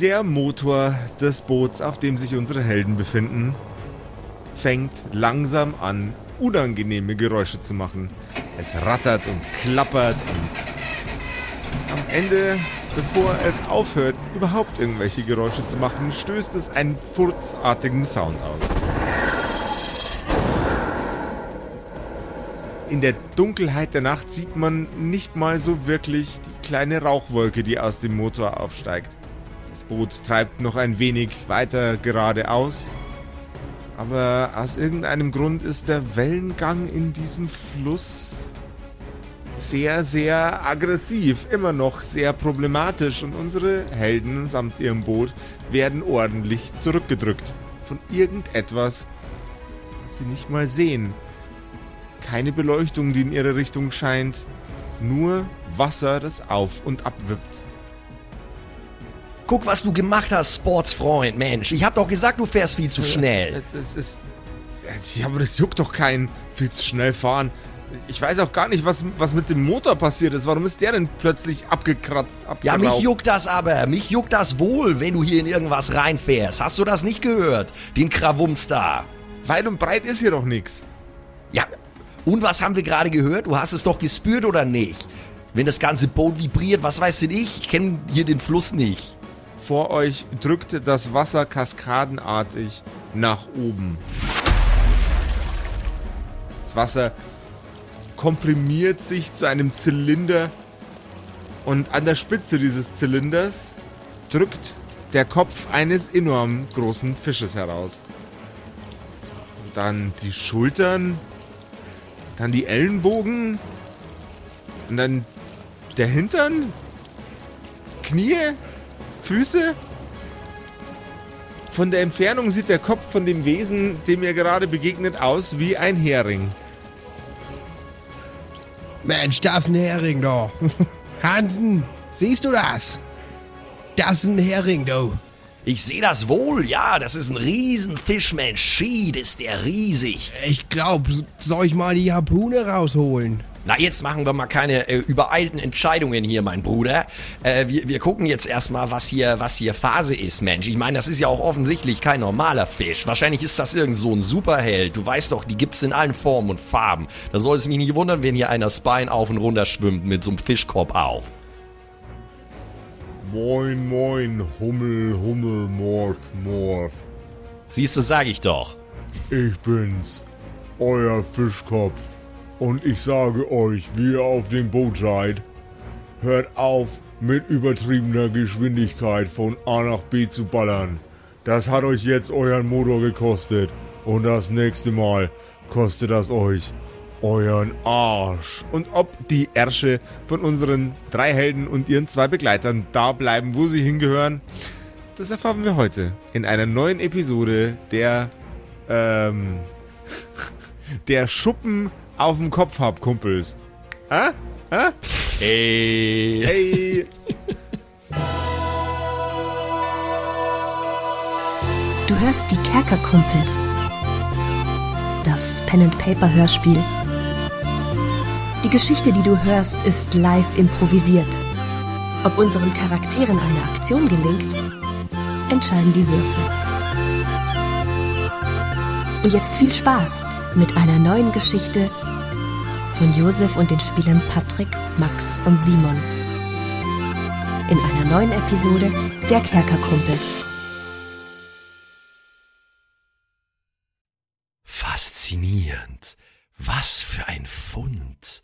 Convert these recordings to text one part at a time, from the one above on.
Der Motor des Boots, auf dem sich unsere Helden befinden, fängt langsam an, unangenehme Geräusche zu machen. Es rattert und klappert und am Ende, bevor es aufhört, überhaupt irgendwelche Geräusche zu machen, stößt es einen furzartigen Sound aus. In der Dunkelheit der Nacht sieht man nicht mal so wirklich die kleine Rauchwolke, die aus dem Motor aufsteigt. Boot treibt noch ein wenig weiter geradeaus, aber aus irgendeinem Grund ist der Wellengang in diesem Fluss sehr, sehr aggressiv, immer noch sehr problematisch und unsere Helden samt ihrem Boot werden ordentlich zurückgedrückt von irgendetwas, was sie nicht mal sehen. Keine Beleuchtung, die in ihre Richtung scheint, nur Wasser, das auf und ab wippt. Guck, was du gemacht hast, Sportsfreund, Mensch. Ich hab doch gesagt, du fährst viel zu schnell. Das ist. Ja, aber das juckt doch keinen. Viel zu schnell fahren. Ich weiß auch gar nicht, was, was mit dem Motor passiert ist. Warum ist der denn plötzlich abgekratzt, Ja, mich juckt das aber. Mich juckt das wohl, wenn du hier in irgendwas reinfährst. Hast du das nicht gehört? Den Krawums da. Weit und breit ist hier doch nichts. Ja, und was haben wir gerade gehört? Du hast es doch gespürt oder nicht? Wenn das ganze Boot vibriert, was weiß denn ich? Ich kenne hier den Fluss nicht. Vor euch drückte das Wasser kaskadenartig nach oben. Das Wasser komprimiert sich zu einem Zylinder und an der Spitze dieses Zylinders drückt der Kopf eines enorm großen Fisches heraus. Dann die Schultern, dann die Ellenbogen und dann der Hintern, Knie, Füße. Von der Entfernung sieht der Kopf von dem Wesen, dem ihr gerade begegnet, aus wie ein Hering. Mensch, das ist ein Hering, da. Hansen, siehst du das? Das ist ein Hering, du. Ich sehe das wohl, ja, das ist ein Riesenfisch, Mensch. Schied ist der riesig. Ich glaub, soll ich mal die Harpune rausholen? Na, jetzt machen wir mal keine äh, übereilten Entscheidungen hier, mein Bruder. Äh, wir, wir gucken jetzt erstmal, was hier, was hier Phase ist, Mensch. Ich meine, das ist ja auch offensichtlich kein normaler Fisch. Wahrscheinlich ist das irgend so ein Superheld. Du weißt doch, die gibt's in allen Formen und Farben. Da soll es mich nicht wundern, wenn hier einer Spine auf und runter schwimmt mit so einem Fischkorb auf. Moin, moin, Hummel, Hummel, Mord, Mord. Siehst du, sag ich doch. Ich bin's, euer Fischkopf. Und ich sage euch, wie ihr auf dem Boot seid, hört auf, mit übertriebener Geschwindigkeit von A nach B zu ballern. Das hat euch jetzt euren Motor gekostet. Und das nächste Mal kostet das euch euren Arsch. Und ob die Ärsche von unseren drei Helden und ihren zwei Begleitern da bleiben, wo sie hingehören, das erfahren wir heute in einer neuen Episode der ähm, der Schuppen auf dem Kopf hab, Kumpels. Hä? Hä? Ey. Hey. Du hörst die Kerkerkumpels. Das Pen and Paper Hörspiel. Die Geschichte, die du hörst, ist live improvisiert. Ob unseren Charakteren eine Aktion gelingt, entscheiden die Würfel. Und jetzt viel Spaß mit einer neuen Geschichte von Josef und den Spielern Patrick, Max und Simon. In einer neuen Episode der Kerkerkumpels. Faszinierend. Was für ein Fund.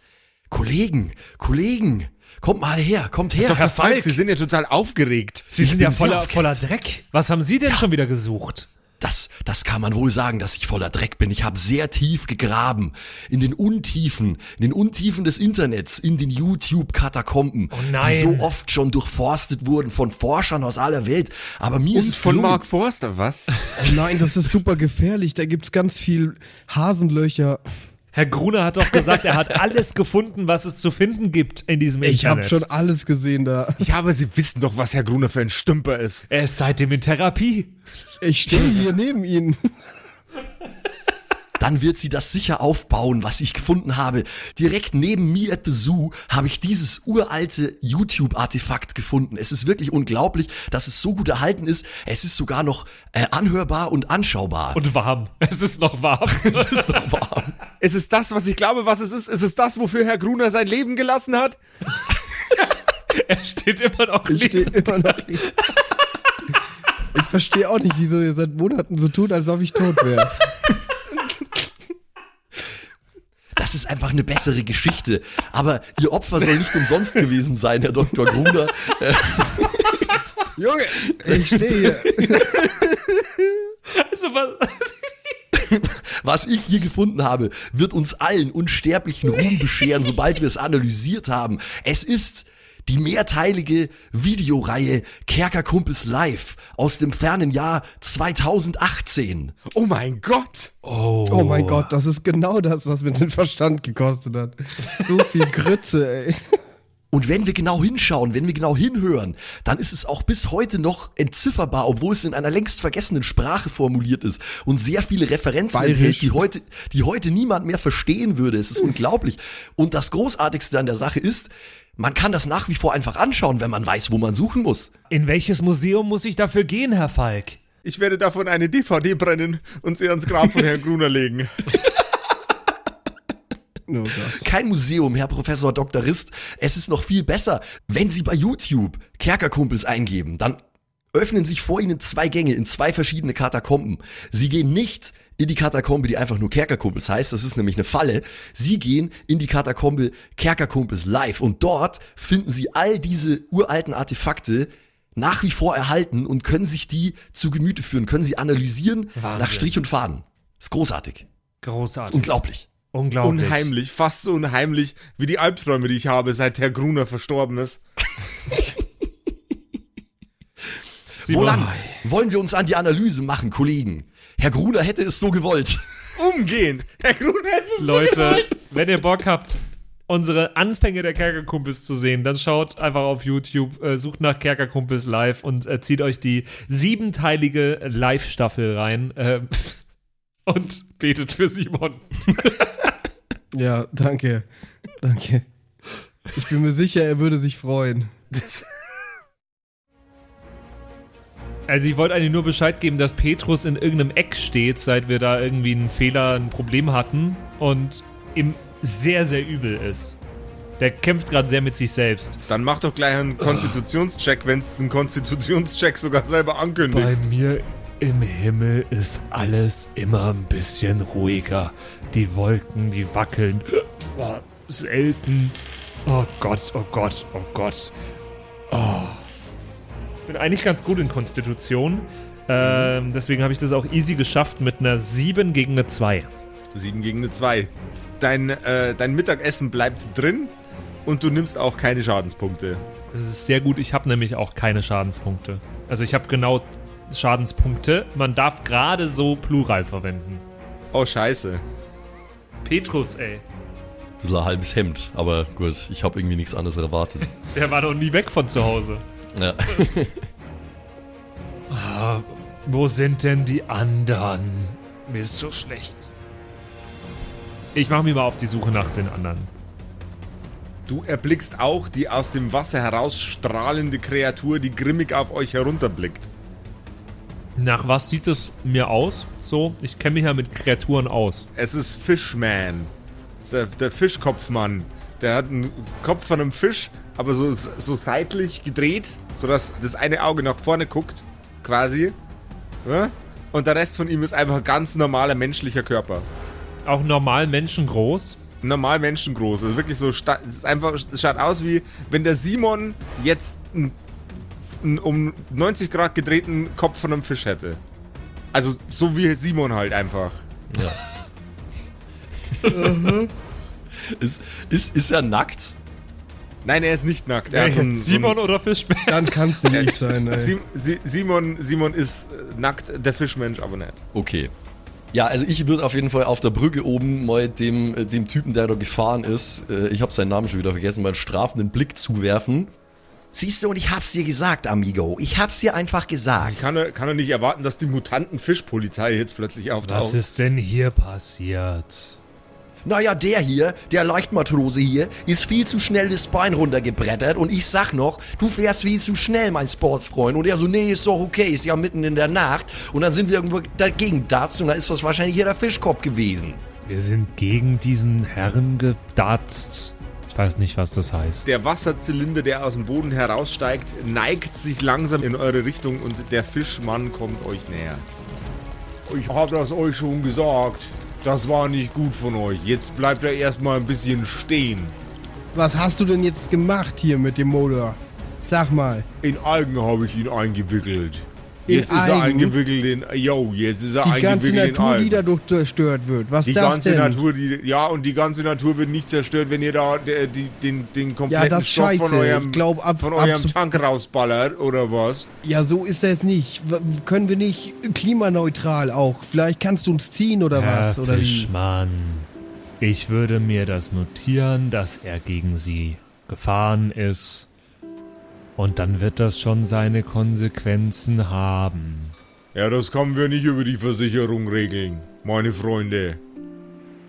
Kollegen, Kollegen, kommt mal her, kommt her. Doch, Herr Falk, Sie sind ja total aufgeregt. Sie Ich sind ja voller, voller Dreck. Was haben Sie denn schon wieder gesucht? Das, das kann man wohl sagen, dass ich voller Dreck bin. Ich habe sehr tief gegraben. In den Untiefen, in den Untiefen des Internets, in den YouTube-Katakomben, Oh die so oft schon durchforstet wurden von Forschern aus aller Welt. Aber mir ist Uns es von gelungen. Mark Forster, was? Oh nein, das ist super gefährlich. Da gibt's ganz viel Hasenlöcher. Herr Gruner hat doch gesagt, er hat alles gefunden, was es zu finden gibt in diesem Ich habe Internet. schon alles gesehen da. Ja, aber Sie wissen doch, was Herr Gruner für ein Stümper ist. Er ist seitdem in Therapie. Ich stehe hier neben Ihnen. Dann wird sie das sicher aufbauen, was ich gefunden habe. Direkt neben mir at the Zoo habe ich dieses uralte YouTube-Artefakt gefunden. Es ist wirklich unglaublich, dass es so gut erhalten ist. Es ist sogar noch äh, anhörbar und anschaubar. Und warm. Es ist noch warm. es ist noch warm. Ist es das, was ich glaube, was es ist? Ist es das, wofür Herr Gruner sein Leben gelassen hat? er steht immer noch Ich stehe lebend. immer noch hier. Ich verstehe auch nicht, wieso ihr seit Monaten so tut, als ob ich tot wäre. Das ist einfach eine bessere Geschichte. Aber ihr Opfer soll nicht umsonst gewesen sein, Herr Dr. Gruner. Junge, ich stehe hier. Also, was, Was ich hier gefunden habe, wird uns allen unsterblichen Ruhm bescheren, sobald wir es analysiert haben. Es ist die mehrteilige Videoreihe Kerkerkumpels Live aus dem fernen Jahr 2018. Oh mein Gott! Oh mein Gott, das ist genau das, was mir den Verstand gekostet hat. So viel Grütze, ey. Und wenn wir genau hinschauen, wenn wir genau hinhören, dann ist es auch bis heute noch entzifferbar, obwohl es in einer längst vergessenen Sprache formuliert ist und sehr viele Referenzen Bayerisch. enthält, die heute, die heute niemand mehr verstehen würde. Es ist unglaublich. Und das Großartigste an der Sache ist, man kann das nach wie vor einfach anschauen, wenn man weiß, wo man suchen muss. in welches Museum muss ich dafür gehen, Herr Falk? Ich werde davon eine DVD brennen und sie ans Grab von Herrn Gruner legen. Oh. Kein Museum, Herr Professor Dr. Rist. Es ist noch viel besser, wenn Sie bei YouTube Kerkerkumpels eingeben, dann öffnen sich vor Ihnen zwei Gänge in zwei verschiedene Katakomben. Sie gehen nicht in die Katakombe, die einfach nur Kerkerkumpels heißt, das ist nämlich eine Falle. Sie gehen in die Katakombe Kerkerkumpels live und dort finden Sie all diese uralten Artefakte nach wie vor erhalten und können sich die zu Gemüte führen, können sie analysieren Wahnsinn. nach Strich und Faden. Ist großartig. Großartig. Ist unglaublich. Unglaublich. Unheimlich, fast so unheimlich wie die Albträume, die ich habe, seit Herr Gruner verstorben ist. Woran wollen wir uns an die Analyse machen, Kollegen? Herr Gruner hätte es so gewollt. Umgehend! Herr Gruner hätte es so Leute, gesagt. wenn ihr Bock habt, unsere Anfänge der Kerkerkumpels zu sehen, dann schaut einfach auf YouTube, äh, sucht nach Kerkerkumpels live und äh, zieht euch die siebenteilige Live-Staffel rein äh, und betet für Simon. Ja, danke. Danke. Ich bin mir sicher, er würde sich freuen. Also ich wollte eigentlich nur Bescheid geben, dass Petrus in irgendeinem Eck steht, seit wir da irgendwie einen Fehler, ein Problem hatten und ihm sehr, sehr übel ist. Der kämpft gerade sehr mit sich selbst. Dann mach doch gleich einen Konstitutionscheck, wenn es den Konstitutionscheck sogar selber Bei ankündigst. mir im Himmel ist alles immer ein bisschen ruhiger. Die Wolken, die wackeln. Oh, selten. Oh Gott, oh Gott, oh Gott. Oh. Ich bin eigentlich ganz gut in Konstitution. Ähm, deswegen habe ich das auch easy geschafft mit einer 7 gegen eine 2. 7 gegen eine 2. Dein, äh, dein Mittagessen bleibt drin und du nimmst auch keine Schadenspunkte. Das ist sehr gut. Ich habe nämlich auch keine Schadenspunkte. Also ich habe genau Schadenspunkte. Man darf gerade so Plural verwenden. Oh, scheiße. Petrus, ey. Bisschen ein halbes Hemd, aber gut, ich habe irgendwie nichts anderes erwartet. Der war noch nie weg von zu Hause. Ja. Wo sind denn die anderen? Mir ist so schlecht. Ich mache mich mal auf die Suche nach den anderen. Du erblickst auch die aus dem Wasser herausstrahlende Kreatur, die grimmig auf euch herunterblickt. Nach was sieht es mir aus? So, ich kenne mich ja mit Kreaturen aus. Es ist Fishman. Das ist der, der Fischkopfmann. Der hat einen Kopf von einem Fisch, aber so, so seitlich gedreht, sodass das eine Auge nach vorne guckt, quasi. Ja? Und der Rest von ihm ist einfach ein ganz normaler menschlicher Körper. Auch normal menschengroß. Normal menschengroß. Also wirklich so, es ist einfach, es schaut aus wie, wenn der Simon jetzt einen, einen um 90 Grad gedrehten Kopf von einem Fisch hätte. Also so wie Simon halt einfach. ja. ist, ist, ist er nackt? Nein, er ist nicht nackt. Er Wer hat so jetzt ein, so Simon ein, oder Fischman? Dann kann's nicht sein, ey. Sim, Si- Simon, Simon ist äh, nackt, der Fischmensch aber nicht. Okay. Ja, also ich würde auf jeden Fall auf der Brücke oben mal dem, äh, dem Typen, der da gefahren ist, äh, ich habe seinen Namen schon wieder vergessen, mal einen strafenden Blick zuwerfen. Siehst du, und ich hab's dir gesagt, Amigo. Ich hab's dir einfach gesagt. Ich kann, er- kann er nicht erwarten, dass die Mutanten-Fischpolizei jetzt plötzlich Was auftaucht. ist denn hier passiert? Naja, der hier, der Leichtmatrose hier, ist viel zu schnell das Bein runtergebrettert und ich sag noch, du fährst viel zu schnell, mein Sportsfreund. Und er so, nee, ist doch okay, ist ja mitten in der Nacht. Und dann sind wir irgendwo dagegen datzt und dann ist das wahrscheinlich hier der Fischkopf gewesen. Wir sind gegen diesen Herrn gedatzt. Ich weiß nicht, was das heißt. Der Wasserzylinder, der aus dem Boden heraussteigt, neigt sich langsam in eure Richtung und der Fischmann kommt euch näher. Ich hab das euch schon gesagt. Das war nicht gut von euch. Jetzt bleibt er erstmal ein bisschen stehen. Was hast du denn jetzt gemacht hier mit dem Motor? Sag mal. In Algen habe ich ihn eingewickelt. Jetzt ist er eingewickelt in. Yo, jetzt ist er Die ganze eingewickelt in Natur, die dadurch zerstört wird. Was Die das ganze denn? Natur, die, ja, und die ganze Natur wird nicht zerstört, wenn ihr da der, die, den, den kompletten das Stoff von scheiße. eurem, Ich glaub, ab- von eurem Tank rausballert, oder was? Ja, so ist das nicht. W können wir nicht klimaneutral auch? Vielleicht kannst du uns ziehen oder Herr was? Oder wie? Fischmann, ich würde mir das notieren, dass er gegen sie gefahren ist. Und dann wird das schon seine Konsequenzen haben. Ja, das können wir nicht über die Versicherung regeln, meine Freunde.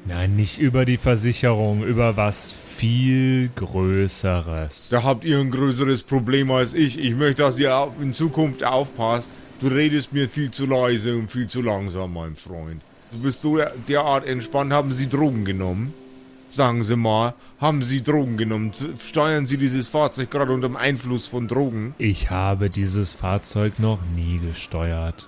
Nein, nicht über die Versicherung, über was viel Größeres. Da habt ihr ein größeres Problem als ich. Ich möchte, dass ihr in Zukunft aufpasst. Du redest mir viel zu leise und viel zu langsam, mein Freund. Du bist so derart entspannt. Haben Sie Drogen genommen? Sagen Sie mal, haben Sie Drogen genommen? Steuern Sie dieses Fahrzeug gerade unter dem Einfluss von Drogen? Ich habe dieses Fahrzeug noch nie gesteuert.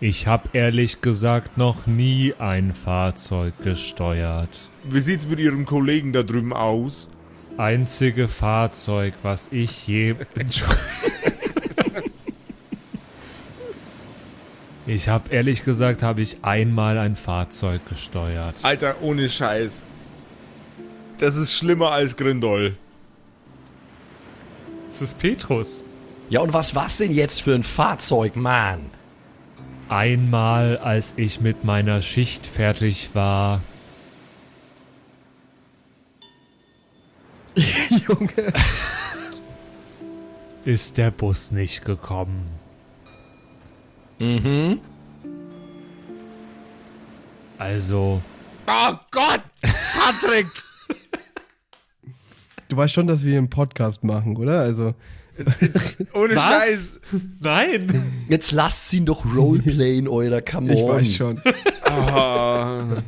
Ich habe ehrlich gesagt noch nie ein Fahrzeug gesteuert. Wie sieht's mit Ihrem Kollegen da drüben aus? Das einzige Fahrzeug, was ich je... Ich habe ehrlich gesagt, habe ich einmal ein Fahrzeug gesteuert. Alter, ohne Scheiß. Das ist schlimmer als Grindol. Das ist Petrus. Ja, und was war's denn jetzt für ein Fahrzeug, Mann? Einmal, als ich mit meiner Schicht fertig war, Junge. ist der Bus nicht gekommen. Mhm. Also, Oh Gott! Patrick! Du weißt schon, dass wir einen Podcast machen, oder? Also, Ohne Was? Scheiß! nein! Jetzt lasst ihn doch roleplayen, euer come ich on. weiß schon. Ah.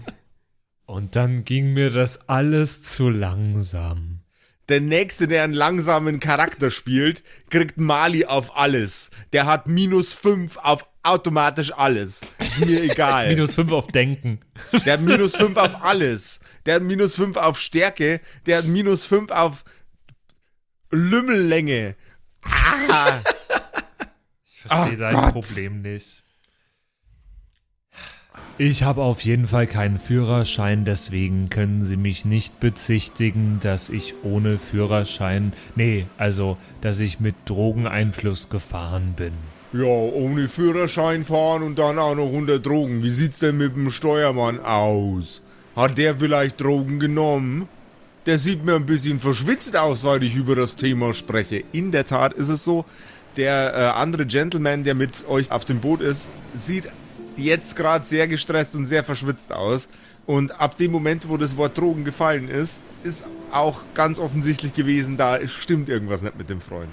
Und dann ging mir das alles zu langsam. Der Nächste, der einen langsamen Charakter spielt, kriegt Mali auf alles. Der hat minus 5 auf automatisch alles. Ist mir egal. Minus 5 auf Denken. Der hat minus 5 auf alles. Der hat minus 5 auf Stärke. Der hat minus 5 auf Lümmellänge. Ah. Ich verstehe Ach dein Gott. Problem nicht. Ich habe auf jeden Fall keinen Führerschein, deswegen können Sie mich nicht bezichtigen, dass ich ohne Führerschein, nee, also, dass ich mit Drogeneinfluss gefahren bin. Ja, ohne Führerschein fahren und dann auch noch unter Drogen. Wie sieht's denn mit dem Steuermann aus? Hat der vielleicht Drogen genommen? Der sieht mir ein bisschen verschwitzt aus, seit ich über das Thema spreche. In der Tat ist es so, der äh, andere Gentleman, der mit euch auf dem Boot ist, sieht jetzt gerade sehr gestresst und sehr verschwitzt aus. Und ab dem Moment, wo das Wort Drogen gefallen ist, ist auch ganz offensichtlich gewesen, da stimmt irgendwas nicht mit dem Freund.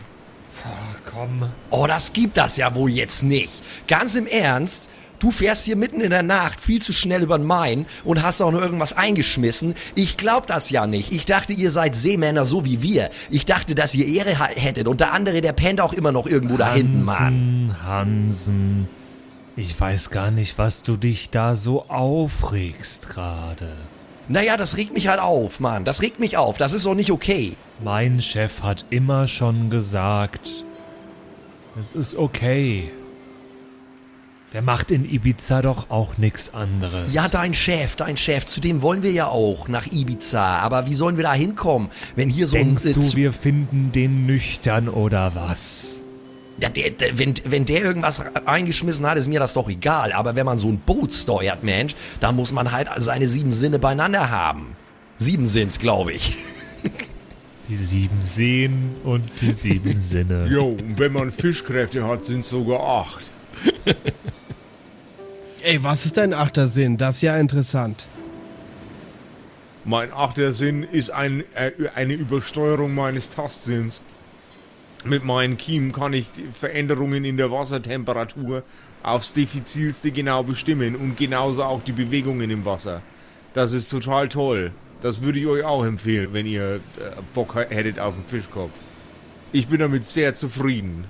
Komm. Oh, das gibt das ja wohl jetzt nicht. Ganz im Ernst, du fährst hier mitten in der Nacht viel zu schnell über den Main und hast auch noch irgendwas eingeschmissen. Ich glaub das ja nicht. Ich dachte, ihr seid Seemänner so wie wir. Ich dachte, dass ihr Ehre hättet und der andere, der pennt auch immer noch irgendwo da hinten, Mann. Hansen, Hansen, ich weiß gar nicht, was du dich da so aufregst gerade. Naja, das regt mich halt auf, Mann. Das regt mich auf. Das ist doch nicht okay. Mein Chef hat immer schon gesagt, es ist okay. Der macht in Ibiza doch auch nichts anderes. Ja, dein Chef, dein Chef, zu dem wollen wir ja auch nach Ibiza. Aber wie sollen wir da hinkommen, wenn hier so Denkst ein... äh, du, wir finden den nüchtern oder was? Ja, der, der, wenn, wenn der irgendwas eingeschmissen hat, ist mir das doch egal. Aber wenn man so ein Boot steuert, Mensch, dann muss man halt seine sieben Sinne beieinander haben. Sieben sind's, glaube ich. Die sieben Seen und die sieben Sinne. Jo, und wenn man Fischkräfte hat, sind sogar acht. Ey, was ist dein achter Sinn? Das ist ja interessant. Mein achter Sinn ist ein, äh, eine Übersteuerung meines Tastsinns. Mit meinen Kiemen kann ich die Veränderungen in der Wassertemperatur aufs Diffizilste genau bestimmen und genauso auch die Bewegungen im Wasser. Das ist total toll. Das würde ich euch auch empfehlen, wenn ihr äh, Bock hättet auf einen Fischkopf. Ich bin damit sehr zufrieden.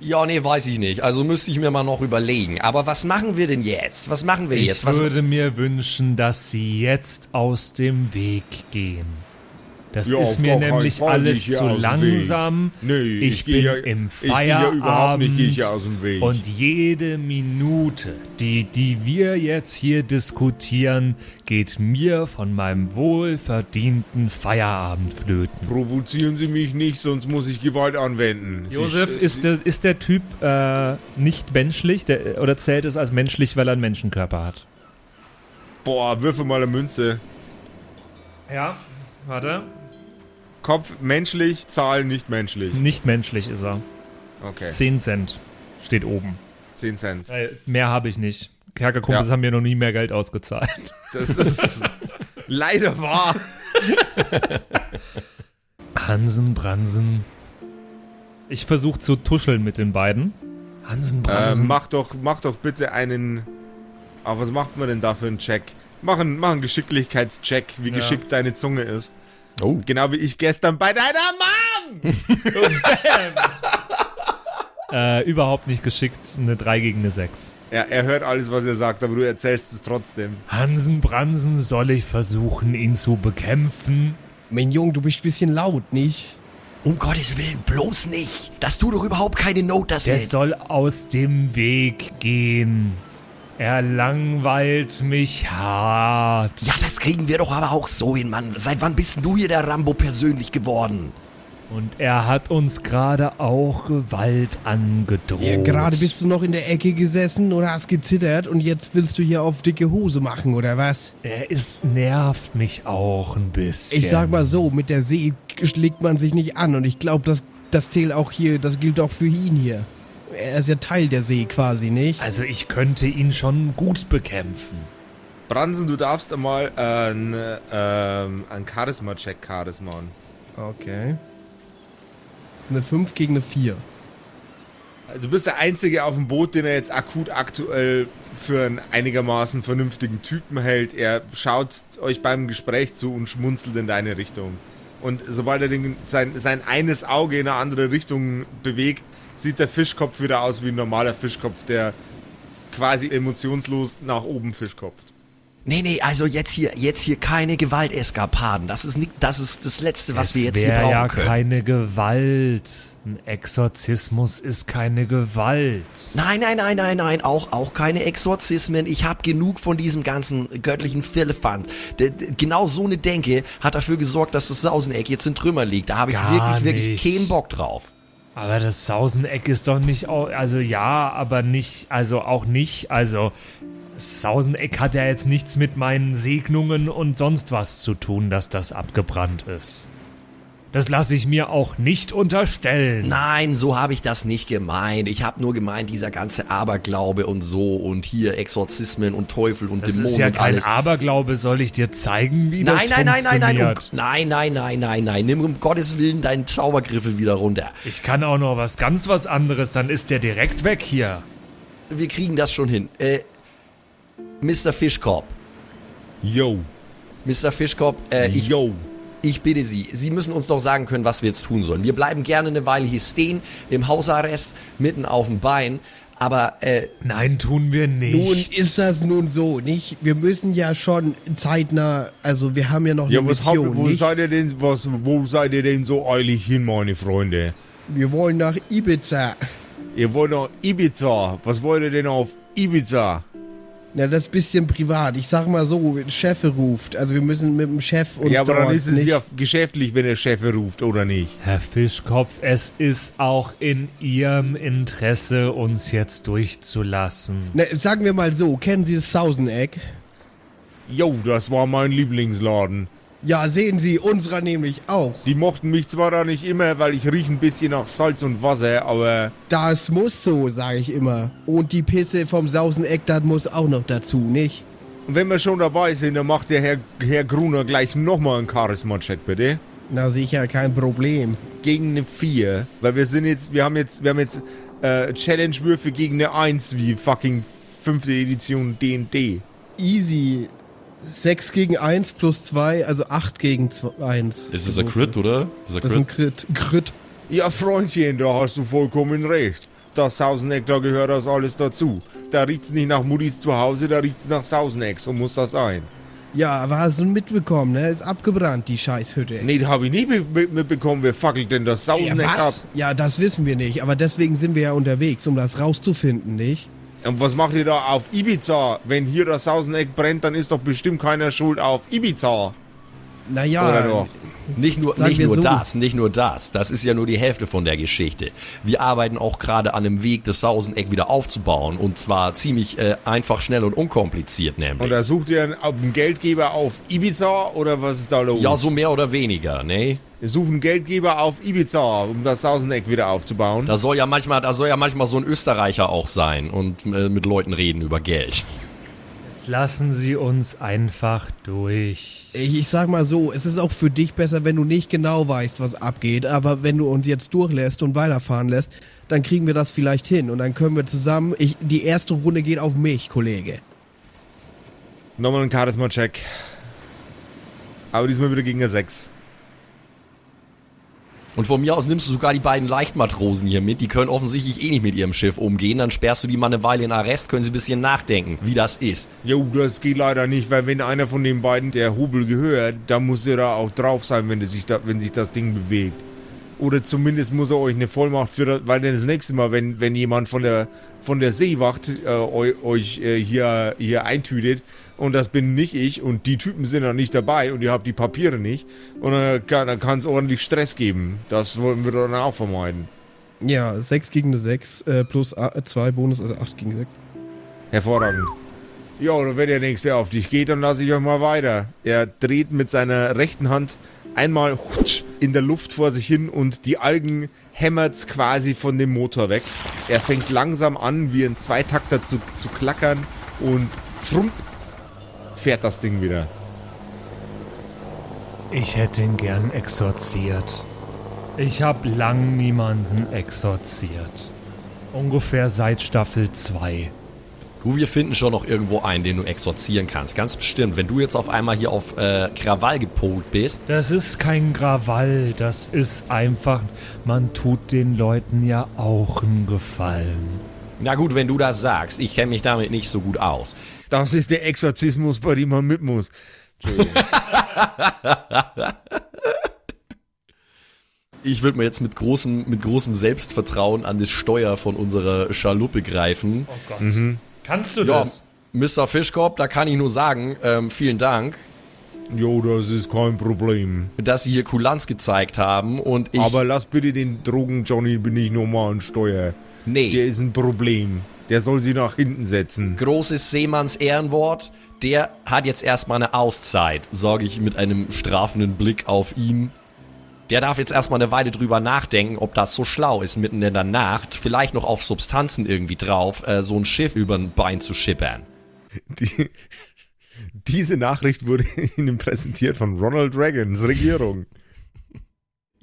Ja, nee, weiß ich nicht. Also müsste ich mir mal noch überlegen. Aber was machen wir denn jetzt? Was machen wir jetzt? Ich würde mir wünschen, dass sie jetzt aus dem Weg gehen. Das Ja, ist mir nämlich Fall alles nicht zu langsam. Nee, ich, ich bin ja- im Feierabend. nicht, ich ja Weg. Und jede Minute, die, die wir jetzt hier diskutieren, geht mir von meinem wohlverdienten Feierabend flöten. Provozieren Sie mich nicht, sonst muss ich Gewalt anwenden. Sie Josef, st- ist der, ist der Typ äh, nicht menschlich der, oder zählt es als menschlich, weil er einen Menschenkörper hat? Boah, würfe mal eine Münze. Ja, warte. Kopf menschlich, Zahl nicht menschlich. Nicht menschlich ist er. Okay, 10 Cent steht oben. 10 Cent. Äh, mehr habe ich nicht. Kerkerkumpels Ja. haben mir noch nie mehr Geld ausgezahlt. Das ist leider wahr. Hansen, Bransen. Ich versuche zu tuscheln mit den beiden. Hansen, Äh, Bransen. mach doch, mach doch bitte einen. Aber was macht man denn da für einen Check? Mach einen, mach einen Geschicklichkeitscheck, wie Ja. geschickt deine Zunge ist. Oh, Genau wie ich gestern bei deiner Mom! äh, überhaupt nicht geschickt. Eine 3 gegen eine 6. Ja, er hört alles, was er sagt, aber du erzählst es trotzdem. Hansen, Bransen, soll ich versuchen, ihn zu bekämpfen? Mein Junge, du bist ein bisschen laut, nicht? um Gottes Willen, bloß nicht. Das tut doch überhaupt keine Note, das Der Lied. soll aus dem Weg gehen. Er langweilt mich hart. Ja, das kriegen wir doch aber auch so hin, Mann. Seit wann bist du hier der Rambo persönlich geworden? Und er hat uns gerade auch Gewalt angedroht. Ja, gerade bist du noch in der Ecke gesessen oder hast gezittert und jetzt willst du hier auf dicke Hose machen, oder was? Er ist, nervt mich auch ein bisschen. Ich sag mal so, mit der See schlägt man sich nicht an und ich glaube, das, das zählt auch hier, das gilt auch für ihn hier. Er ist ja Teil der See quasi, nicht? Also ich könnte ihn schon gut bekämpfen. Bransen, du darfst einmal äh, ein, ähm, ein Charisma-Check Charisman. Okay. Eine 5 gegen eine 4. Du bist der Einzige auf dem Boot, den er jetzt akut aktuell für einen einigermaßen vernünftigen Typen hält. Er schaut euch beim Gespräch zu und schmunzelt in deine Richtung. Und sobald er den, sein, sein eines Auge in eine andere Richtung bewegt, sieht der Fischkopf wieder aus wie ein normaler Fischkopf, der quasi emotionslos nach oben fischkopft. Nee, nee, also jetzt hier, jetzt hier keine Gewalteskapaden. Das ist nicht, das ist das Letzte, was es wir jetzt hier brauchen ja können. keine Gewalt. Ein Exorzismus ist keine Gewalt. Nein, nein, nein, nein, nein, auch, auch keine Exorzismen. Ich habe genug von diesem ganzen göttlichen Firlefanz. Genau so eine Denke hat dafür gesorgt, dass das Sauseneck jetzt in Trümmer liegt. Da habe ich Gar wirklich, wirklich nicht. keinen Bock drauf. Aber das Sauseneck ist doch nicht, also ja, aber nicht, also auch nicht, also das Sauseneck hat ja jetzt nichts mit meinen Segnungen und sonst was zu tun, dass das abgebrannt ist. Das lasse ich mir auch nicht unterstellen. Nein, so habe ich das nicht gemeint. Ich habe nur gemeint, dieser ganze Aberglaube und so und hier Exorzismen und Teufel und das Dämonen ist ja und kein alles. Aberglaube, soll ich dir zeigen, wie Nein, das nein, nein, nein, nein, um, funktioniert? nein, nein, nein, nein, nein. Nimm um Gottes Willen deinen Zaubergriffel wieder runter. Ich kann auch noch was ganz was anderes, dann ist der direkt weg hier. Wir kriegen das schon hin. Äh, Mr. Fischkorb. Yo, Mr. Fischkorb, äh, ich, yo. Ich bitte Sie, Sie müssen uns doch sagen können, was wir jetzt tun sollen. Wir bleiben gerne eine Weile hier stehen, im Hausarrest, mitten auf dem Bein, aber, äh, Nein, tun wir nicht. Nun ist das nun so, nicht? Wir müssen ja schon zeitnah, also wir haben ja noch Ja, eine was habt, Mission, wo nicht? seid ihr denn, was, wo seid ihr denn so eilig hin, meine Freunde? Wir wollen nach Ibiza. Ihr wollt nach Ibiza. Was wollt ihr denn auf Ibiza? Na, das ist bisschen privat. Ich sag mal so, Chef ruft. Also wir müssen mit dem Chef uns ja, aber dann ist es nicht ja geschäftlich, wenn der Chef ruft, oder nicht? Herr Fischkopf, es ist auch in Ihrem Interesse, uns jetzt durchzulassen. Na, sagen wir mal so, kennen Sie das Sauseneck? Jo, das war mein Lieblingsladen. Ja, sehen Sie, unserer nämlich auch. Die mochten mich zwar da nicht immer, weil ich riech ein bisschen nach Salz und Wasser, aber Das muss so, sage ich immer. Und die Pisse vom Sauseneck, das muss auch noch dazu, nicht? wenn wir schon dabei sind, dann macht der Herr, Herr Gruner gleich nochmal einen Charisma-Check, bitte. Na sicher, kein Problem. Gegen eine 4. Weil wir sind jetzt, wir haben jetzt, wir haben jetzt äh, Challenge-Würfe gegen eine 1 wie fucking fünfte Edition D&D. Easy. 6 gegen 1 plus 2, also 8 gegen 1. Ist es ein Crit, oder? Ist Das ist ein Crit. Crit. Ja, Freundchen, da hast du vollkommen recht. Das Sauseneck, da gehört das alles dazu. Da riecht's nicht nach Muttis zu Hause, da riecht's nach Sauseneck, so muss das sein. Ja, aber hast du mitbekommen, ne? Ist abgebrannt, die Scheißhütte. Nee, da habe ich nicht mit- mit- mitbekommen, wer fackelt denn das ja, Sauseneck ab? was? Ja, das wissen wir nicht, aber deswegen sind wir ja unterwegs, um das rauszufinden, nicht? Und was macht ihr da auf Ibiza? Wenn hier das Sauseneck brennt, dann ist doch bestimmt keiner schuld auf Ibiza. Naja? Nicht nur, nicht nur so. das, nicht nur das. Das ist ja nur die Hälfte von der Geschichte. Wir arbeiten auch gerade an einem Weg, das Sauseneck wieder aufzubauen. Und zwar ziemlich äh, einfach, schnell und unkompliziert nämlich. Und da sucht ihr einen, einen Geldgeber auf Ibiza oder was ist da los? ja, so mehr oder weniger, ne? Wir suchen Geldgeber auf Ibiza, um das Sauseneck wieder aufzubauen. Da soll ja manchmal, da soll ja manchmal so ein Österreicher auch sein und äh, mit Leuten reden über Geld. Jetzt lassen Sie uns einfach durch. ich, ich sag mal so, es ist auch für dich besser, wenn du nicht genau weißt, was abgeht, aber wenn du uns jetzt durchlässt und weiterfahren lässt, dann kriegen wir das vielleicht hin und dann können wir zusammen, ich, die erste Runde geht auf mich, Kollege. Nochmal ein Charisma-Check. Aber diesmal wieder gegen eine 6. Und von mir aus nimmst du sogar die beiden Leichtmatrosen hier mit. Die können offensichtlich eh nicht mit ihrem Schiff umgehen. Dann sperrst du die mal eine Weile in Arrest, können sie ein bisschen nachdenken, wie das ist. Jo, das geht leider nicht, weil wenn einer von den beiden der Hubel gehört, dann muss er da auch drauf sein, wenn, sich, da, wenn sich das Ding bewegt. Oder zumindest muss er euch eine Vollmacht für das, weil dann das nächste Mal, wenn, wenn jemand von der, von der Seewacht äh, eu, euch äh, hier, hier eintütet und das bin nicht ich und die Typen sind dann nicht dabei und ihr habt die Papiere nicht und dann kann dann es ordentlich Stress geben. Das wollen wir dann auch vermeiden. Ja, 6 gegen eine 6 äh, plus 2 Bonus, also 8 gegen 6. Hervorragend. Ja, und wenn der nächste auf dich geht, dann lasse ich euch mal weiter. Er dreht mit seiner rechten Hand einmal in der Luft vor sich hin und die Algen hämmert's quasi von dem Motor weg. Er fängt langsam an, wie ein Zweitakter zu, zu klackern und frump fährt das Ding wieder. Ich hätte ihn gern exorziert. Ich habe lang niemanden exorziert. Ungefähr seit Staffel 2. Du, wir finden schon noch irgendwo einen, den du exorzieren kannst. Ganz bestimmt. Wenn du jetzt auf einmal hier auf äh, Krawall gepolt bist, Das ist kein Krawall, das ist einfach, man tut den Leuten ja auch einen Gefallen. Na gut, wenn du das sagst, ich kenne mich damit nicht so gut aus. Das ist der Exorzismus, bei dem man mit muss. Entschuldigung. Ich würde mir jetzt mit großem, mit großem Selbstvertrauen an das Steuer von unserer Schaluppe greifen. Oh Gott. Kannst du Ja, das? Mr. Fischkorb, da kann ich nur sagen, ähm, vielen Dank, jo, das ist kein Problem. dass Sie hier Kulanz gezeigt haben und ich... Aber lass bitte den Drogen-Johnny nicht nochmal an Steuer. Nee. Der ist ein Problem. Der soll sie nach hinten setzen. großes Seemanns Ehrenwort. Der hat jetzt erstmal eine Auszeit, sage ich mit einem strafenden Blick auf ihn. Der darf jetzt erstmal eine Weile drüber nachdenken, ob das so schlau ist, mitten in der Nacht, vielleicht noch auf Substanzen irgendwie drauf, äh, so ein Schiff über ein Bein zu schippern. Die, diese Nachricht wurde Ihnen präsentiert von Ronald Reagans Regierung.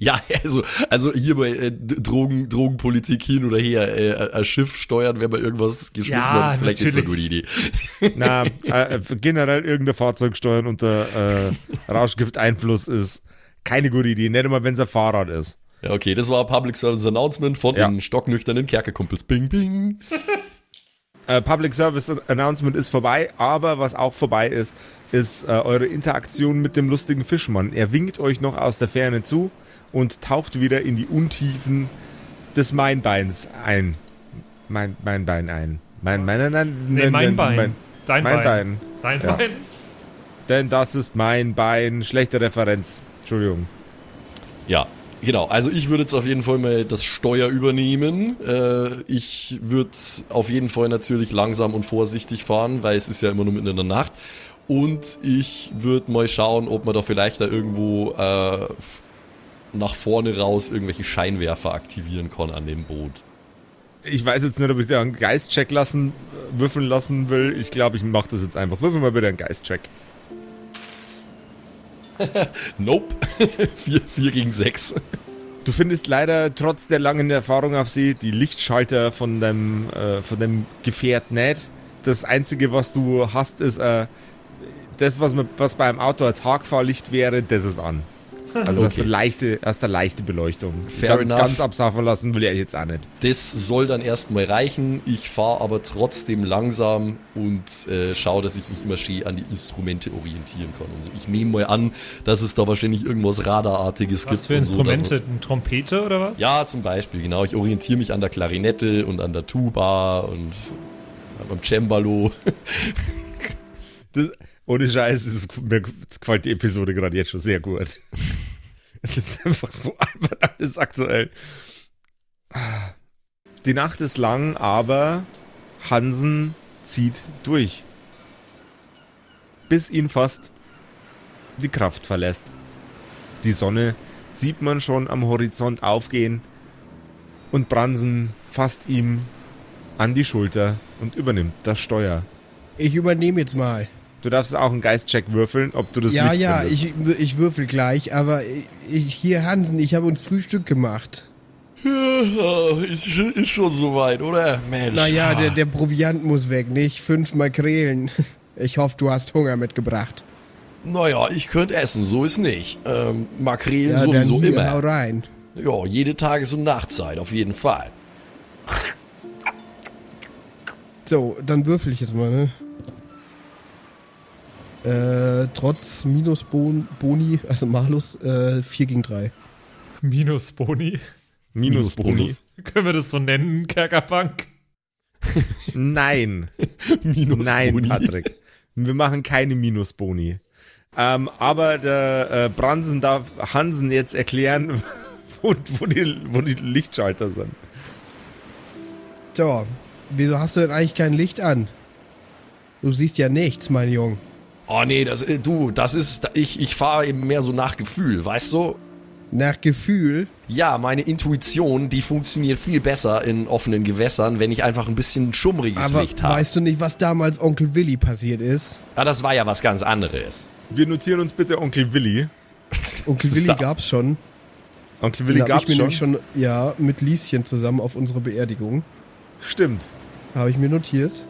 Ja, also, also hier bei äh, Drogen, Drogenpolitik hin oder her, äh, ein Schiff steuern, wenn man irgendwas geschmissen Ja, hat, ist vielleicht nicht so eine gute natürlich. Idee. Na, äh, generell irgendein Fahrzeug steuern unter äh, Rauschgifteinfluss ist keine gute Idee. Nicht immer, wenn es ein Fahrrad ist. Ja, okay, das war ein Public Service Announcement von Ja. den stocknüchternen Kerkerkumpels. Bing, bing. Äh, Public Service Announcement ist vorbei, aber was auch vorbei ist, ist äh, eure Interaktion mit dem lustigen Fischmann. Er winkt euch noch aus der Ferne zu und taucht wieder in die Untiefen des Mainbeins ein. Mein, mein Bein ein. Mein, mein, nein, nein, Nee, mein nein, Bein. mein- Dein mein Bein. Bein. Dein Ja. Bein? Denn das ist mein Bein. Schlechte Referenz. Entschuldigung. Ja, genau. Also ich würde jetzt auf jeden Fall mal das Steuer übernehmen. Äh, ich würde auf jeden Fall natürlich langsam und vorsichtig fahren, weil es ist ja immer nur mitten in der Nacht. Und ich würde mal schauen, ob man da vielleicht da irgendwo äh, nach vorne raus irgendwelche Scheinwerfer aktivieren kann an dem Boot. Ich weiß jetzt nicht, ob ich da einen Geistcheck lassen, äh, würfeln lassen will. Ich glaube, ich mache das jetzt einfach. Würfel mal bitte einen Geistcheck. Nope. 4 vier gegen 6. Du findest leider trotz der langen Erfahrung auf See die Lichtschalter von deinem, äh, von deinem Gefährt nicht. Das Einzige, was du hast, ist äh, das, was, man, was bei einem Auto als Tagfahrlicht wäre, das ist an. Also du hast Okay. eine leichte, hast eine leichte Beleuchtung. Fair ganz, enough. Ganz absaufen lassen will er jetzt auch nicht. Das soll dann erstmal reichen. Ich fahre aber trotzdem langsam und äh, schaue, dass ich mich immer schön an die Instrumente orientieren kann. Und so. Ich nehme mal an, dass es da wahrscheinlich irgendwas Radarartiges gibt. Was für und so, Instrumente? Eine Trompete oder was? Ja, zum Beispiel, genau. Ich orientiere mich an der Klarinette und an der Tuba und am Cembalo. Das, ohne Scheiß, es mir gefällt die Episode gerade jetzt schon sehr gut. Es ist einfach so albern alles aktuell. Die Nacht ist lang, aber Hansen zieht durch. Bis ihn fast die Kraft verlässt. Die Sonne sieht man schon am Horizont aufgehen und Bransen fasst ihm an die Schulter und übernimmt das Steuer. Ich übernehme jetzt mal. Du darfst auch einen Geistcheck würfeln, ob du das ja, ja, findest. ich, ich würfel gleich, aber ich, hier Hansen, ich habe uns Frühstück gemacht. ist, schon- ist schon soweit, oder? Mensch. Naja, der, der Proviant muss weg, nicht? Fünf Makrelen. Ich hoffe, du hast Hunger mitgebracht. Naja, ich könnte essen, so ist nicht. Ähm, Makrelen Ja, dann sowieso hier, hau immer. rein. Ja, jede Tages- und Nachtzeit, auf jeden Fall. So, dann würfel ich jetzt mal, ne? Äh, trotz Minusboni, Boni, also Malus, äh, 4 gegen 3. Minusboni. Minusboni. Können wir das so nennen, Kerkerpunk? Nein. Minus Nein, Boni. Patrick. Wir machen keine Minusboni. Ähm, aber der äh, Bransen darf Hansen jetzt erklären, wo, wo, die, wo die Lichtschalter sind. So, wieso hast du denn eigentlich kein Licht an? Du siehst ja nichts, mein Junge. Oh nee, das, äh, du, das ist, ich, ich fahre eben mehr so nach Gefühl, weißt du? Nach Gefühl, Ja, meine Intuition, die funktioniert viel besser in offenen Gewässern, wenn ich einfach ein bisschen schummriges aber Licht habe. weißt du nicht, was damals Onkel Willi passiert ist? Ah, das war ja was ganz anderes. Wir notieren uns bitte Onkel Willi. Onkel Willi da- gab's schon. Onkel Willi Den hab ich gab's mir schon. nämlich schon, ja, mit Lieschen zusammen auf unserer Beerdigung. Stimmt. Habe ich mir notiert.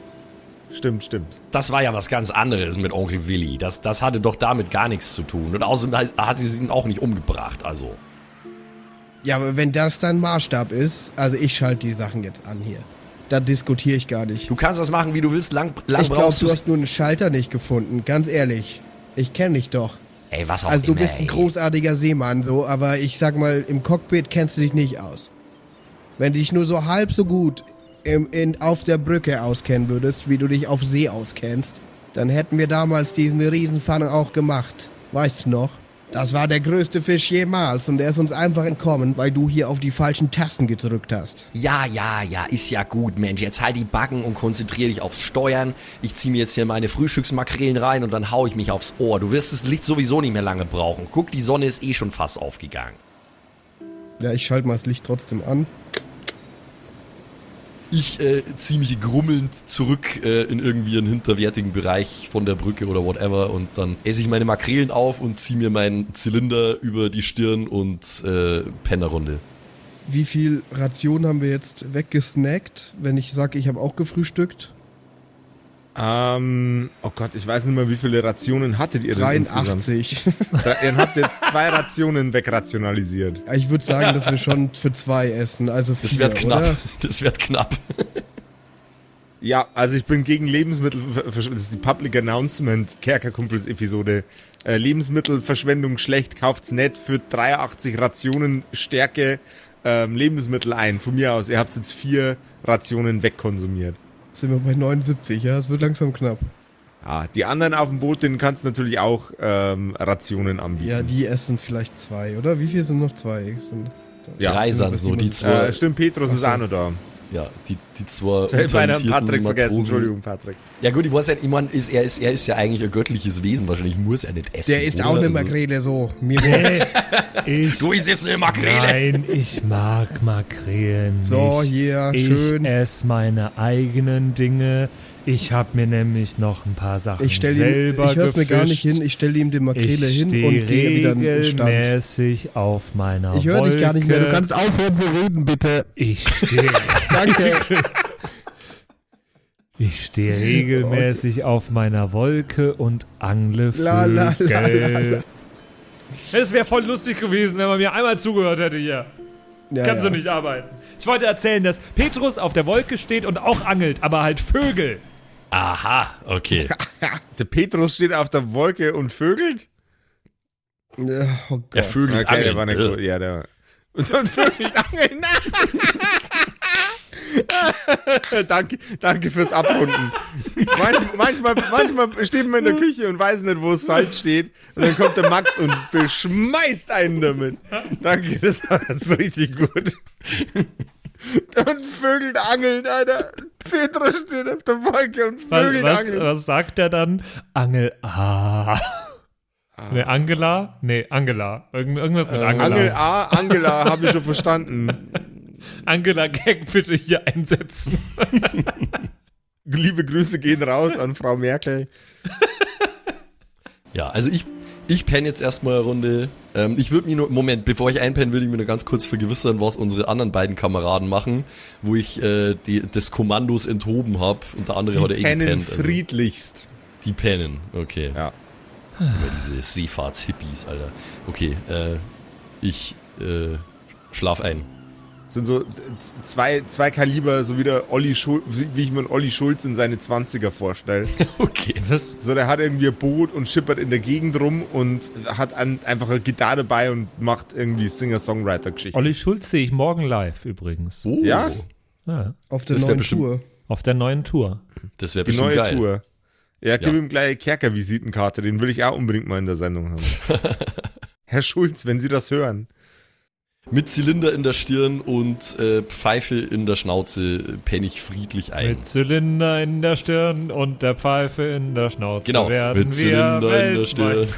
Stimmt, stimmt. Das war ja was ganz anderes mit Onkel Willi. Das, das hatte doch damit gar nichts zu tun. Und außerdem hat- sie ihn auch nicht umgebracht, also. Ja, aber wenn das dein Maßstab ist, also ich schalte die Sachen jetzt an hier. Da diskutiere ich gar nicht. Du kannst das machen, wie du willst. Lang, lang ich glaube, brauchst du hast nur einen Schalter nicht gefunden, ganz ehrlich. Ich kenne dich doch. Ey, was auch Also du immer, bist ein ey. großartiger Seemann, so, aber ich sag mal, im Cockpit kennst du dich nicht aus. Wenn du dich nur so halb so gut im, in, auf der Brücke auskennen würdest, wie du dich auf See auskennst, dann hätten wir damals diesen Riesenpfanne auch gemacht. Weißt du noch? Das war der größte Fisch jemals und der ist uns einfach entkommen, weil du hier auf die falschen Tasten gedrückt hast. Ja, ja, ja, ist ja gut, Mensch. Jetzt halt die Backen und konzentrier dich aufs Steuern. Ich zieh mir jetzt hier meine Frühstücksmakrelen rein und dann hau ich mich aufs Ohr. Du wirst das Licht sowieso nicht mehr lange brauchen. Guck, die Sonne ist eh schon fast aufgegangen. Ja, ich schalte mal das Licht trotzdem an. Ich äh, ziehe mich grummelnd zurück äh, in irgendwie einen hinterwertigen Bereich von der Brücke oder whatever und dann esse ich meine Makrelen auf und ziehe mir meinen Zylinder über die Stirn und äh, penne eine Runde. Wie viel Ration haben wir jetzt weggesnackt, wenn ich sage, ich habe auch gefrühstückt? Ähm, oh Gott, ich weiß nicht mehr, wie viele Rationen hattet ihr denn insgesamt? 83. Da- Ihr habt jetzt zwei Rationen wegrationalisiert. ich würde sagen, dass wir schon für zwei essen, also vier, Das wird knapp. oder? Das wird knapp. Ja, also ich bin gegen Lebensmittel, das ist die Public Announcement Kerkerkumpels Episode. Äh, Lebensmittelverschwendung schlecht, kauft's nicht für 83 Rationen Stärke ähm, Lebensmittel ein. Von mir aus, ihr habt jetzt vier Rationen wegkonsumiert. Sind wir bei 79, ja? Es wird langsam knapp. Ja, die anderen auf dem Boot, denen kannst du natürlich auch ähm, Rationen anbieten. Ja, die essen vielleicht zwei, oder? Wie viel sind noch zwei? Sind, Ja. Drei sind so, die zwei. Äh, stimmt, Petrus ist so. auch noch da. Ja, die, die zwei Ich habe meinen Patrick vergessen, Matrosen- Entschuldigung, Patrick. Ja gut, ich weiß ja, ich mein, ist, er, ist, er ist ja eigentlich ein göttliches Wesen, wahrscheinlich muss er nicht essen. Der ist auch eine Also- Makrele so. Mir. Ich, Du isst jetzt eine Makrele. nein, ich mag Makrelen So, hier, ich schön. esse meine eigenen Dinge. Ich habe mir nämlich noch ein paar Sachen Ich stelle ihm, selber ich hör's mir gar nicht hin, ich stelle ihm die Makrele hin und gehe wieder in den Stand. regelmäßig auf meiner Ich höre dich gar nicht mehr, du kannst aufhören zu reden, bitte. Ich stehe Danke. Ich stehe regelmäßig auf meiner Wolke und angle La, la, la. Es wäre voll lustig gewesen, wenn man mir einmal zugehört hätte hier. Ja, Kannst ja. du nicht arbeiten. Ich wollte erzählen, dass Petrus auf der Wolke steht und auch angelt, aber halt Vögel. Aha, okay. Der Petrus steht auf der Wolke und vögelt? Ja, Oh Gott. Er vögelt Okay, der angeln. war nicht Äh. gut. Ja, der war. Und dann vögelt angeln. danke, danke fürs Abrunden. Manch, manchmal, manchmal steht man in der Küche und weiß nicht, wo das Salz steht. Und dann kommt der Max und beschmeißt einen damit. Danke, das war jetzt richtig gut. Und vögelt angeln, Alter. Petrus steht auf der Wolke und Was, vögelt was, angeln. was sagt er dann? Angel. Ah. Ne, Angela? Nee, Angela. Irgend, irgendwas mit Angela. Angel A, Angela, habe ich schon verstanden. Angela Gag bitte hier einsetzen. Liebe Grüße gehen raus an Frau Merkel. Ja, also ich, ich penne jetzt erstmal eine Runde. Ähm, ich würde mir nur, Moment, bevor ich einpenne, würde ich mir nur ganz kurz vergewissern, was unsere anderen beiden Kameraden machen, wo ich äh, die, des Kommandos enthoben habe. Und der andere hat Die eh pennen gepennt. Also, friedlichst. die pennen, okay. Ja. Immer diese Seefahrts-Hippies, Alter. Okay, äh, ich äh, schlaf ein. Sind so zwei, zwei Kaliber, so wie der Olli Schulz, wie ich mir Olli Schulz in seine 20er vorstelle. Okay. Was? So, der hat irgendwie ein Boot und schippert in der Gegend rum und hat an, einfach eine Gitarre dabei und macht irgendwie Singer-Songwriter-Geschichten. Olli Schulz sehe ich morgen live übrigens. Oh, Ja? Ja, Auf der Das neuen Tour. auf der neuen Tour. Das wäre Die bestimmt neue geil. Tour. Ja, gib Ja. ihm gleich eine Kerker-Visitenkarte, den will ich auch unbedingt mal in der Sendung haben. Herr Schulz, wenn Sie das hören. Mit Zylinder in der Stirn und äh, Pfeife in der Schnauze äh, penne ich friedlich ein. Mit Zylinder in der Stirn und der Pfeife in der Schnauze Genau, werden mit wir Zylinder in der Stirn.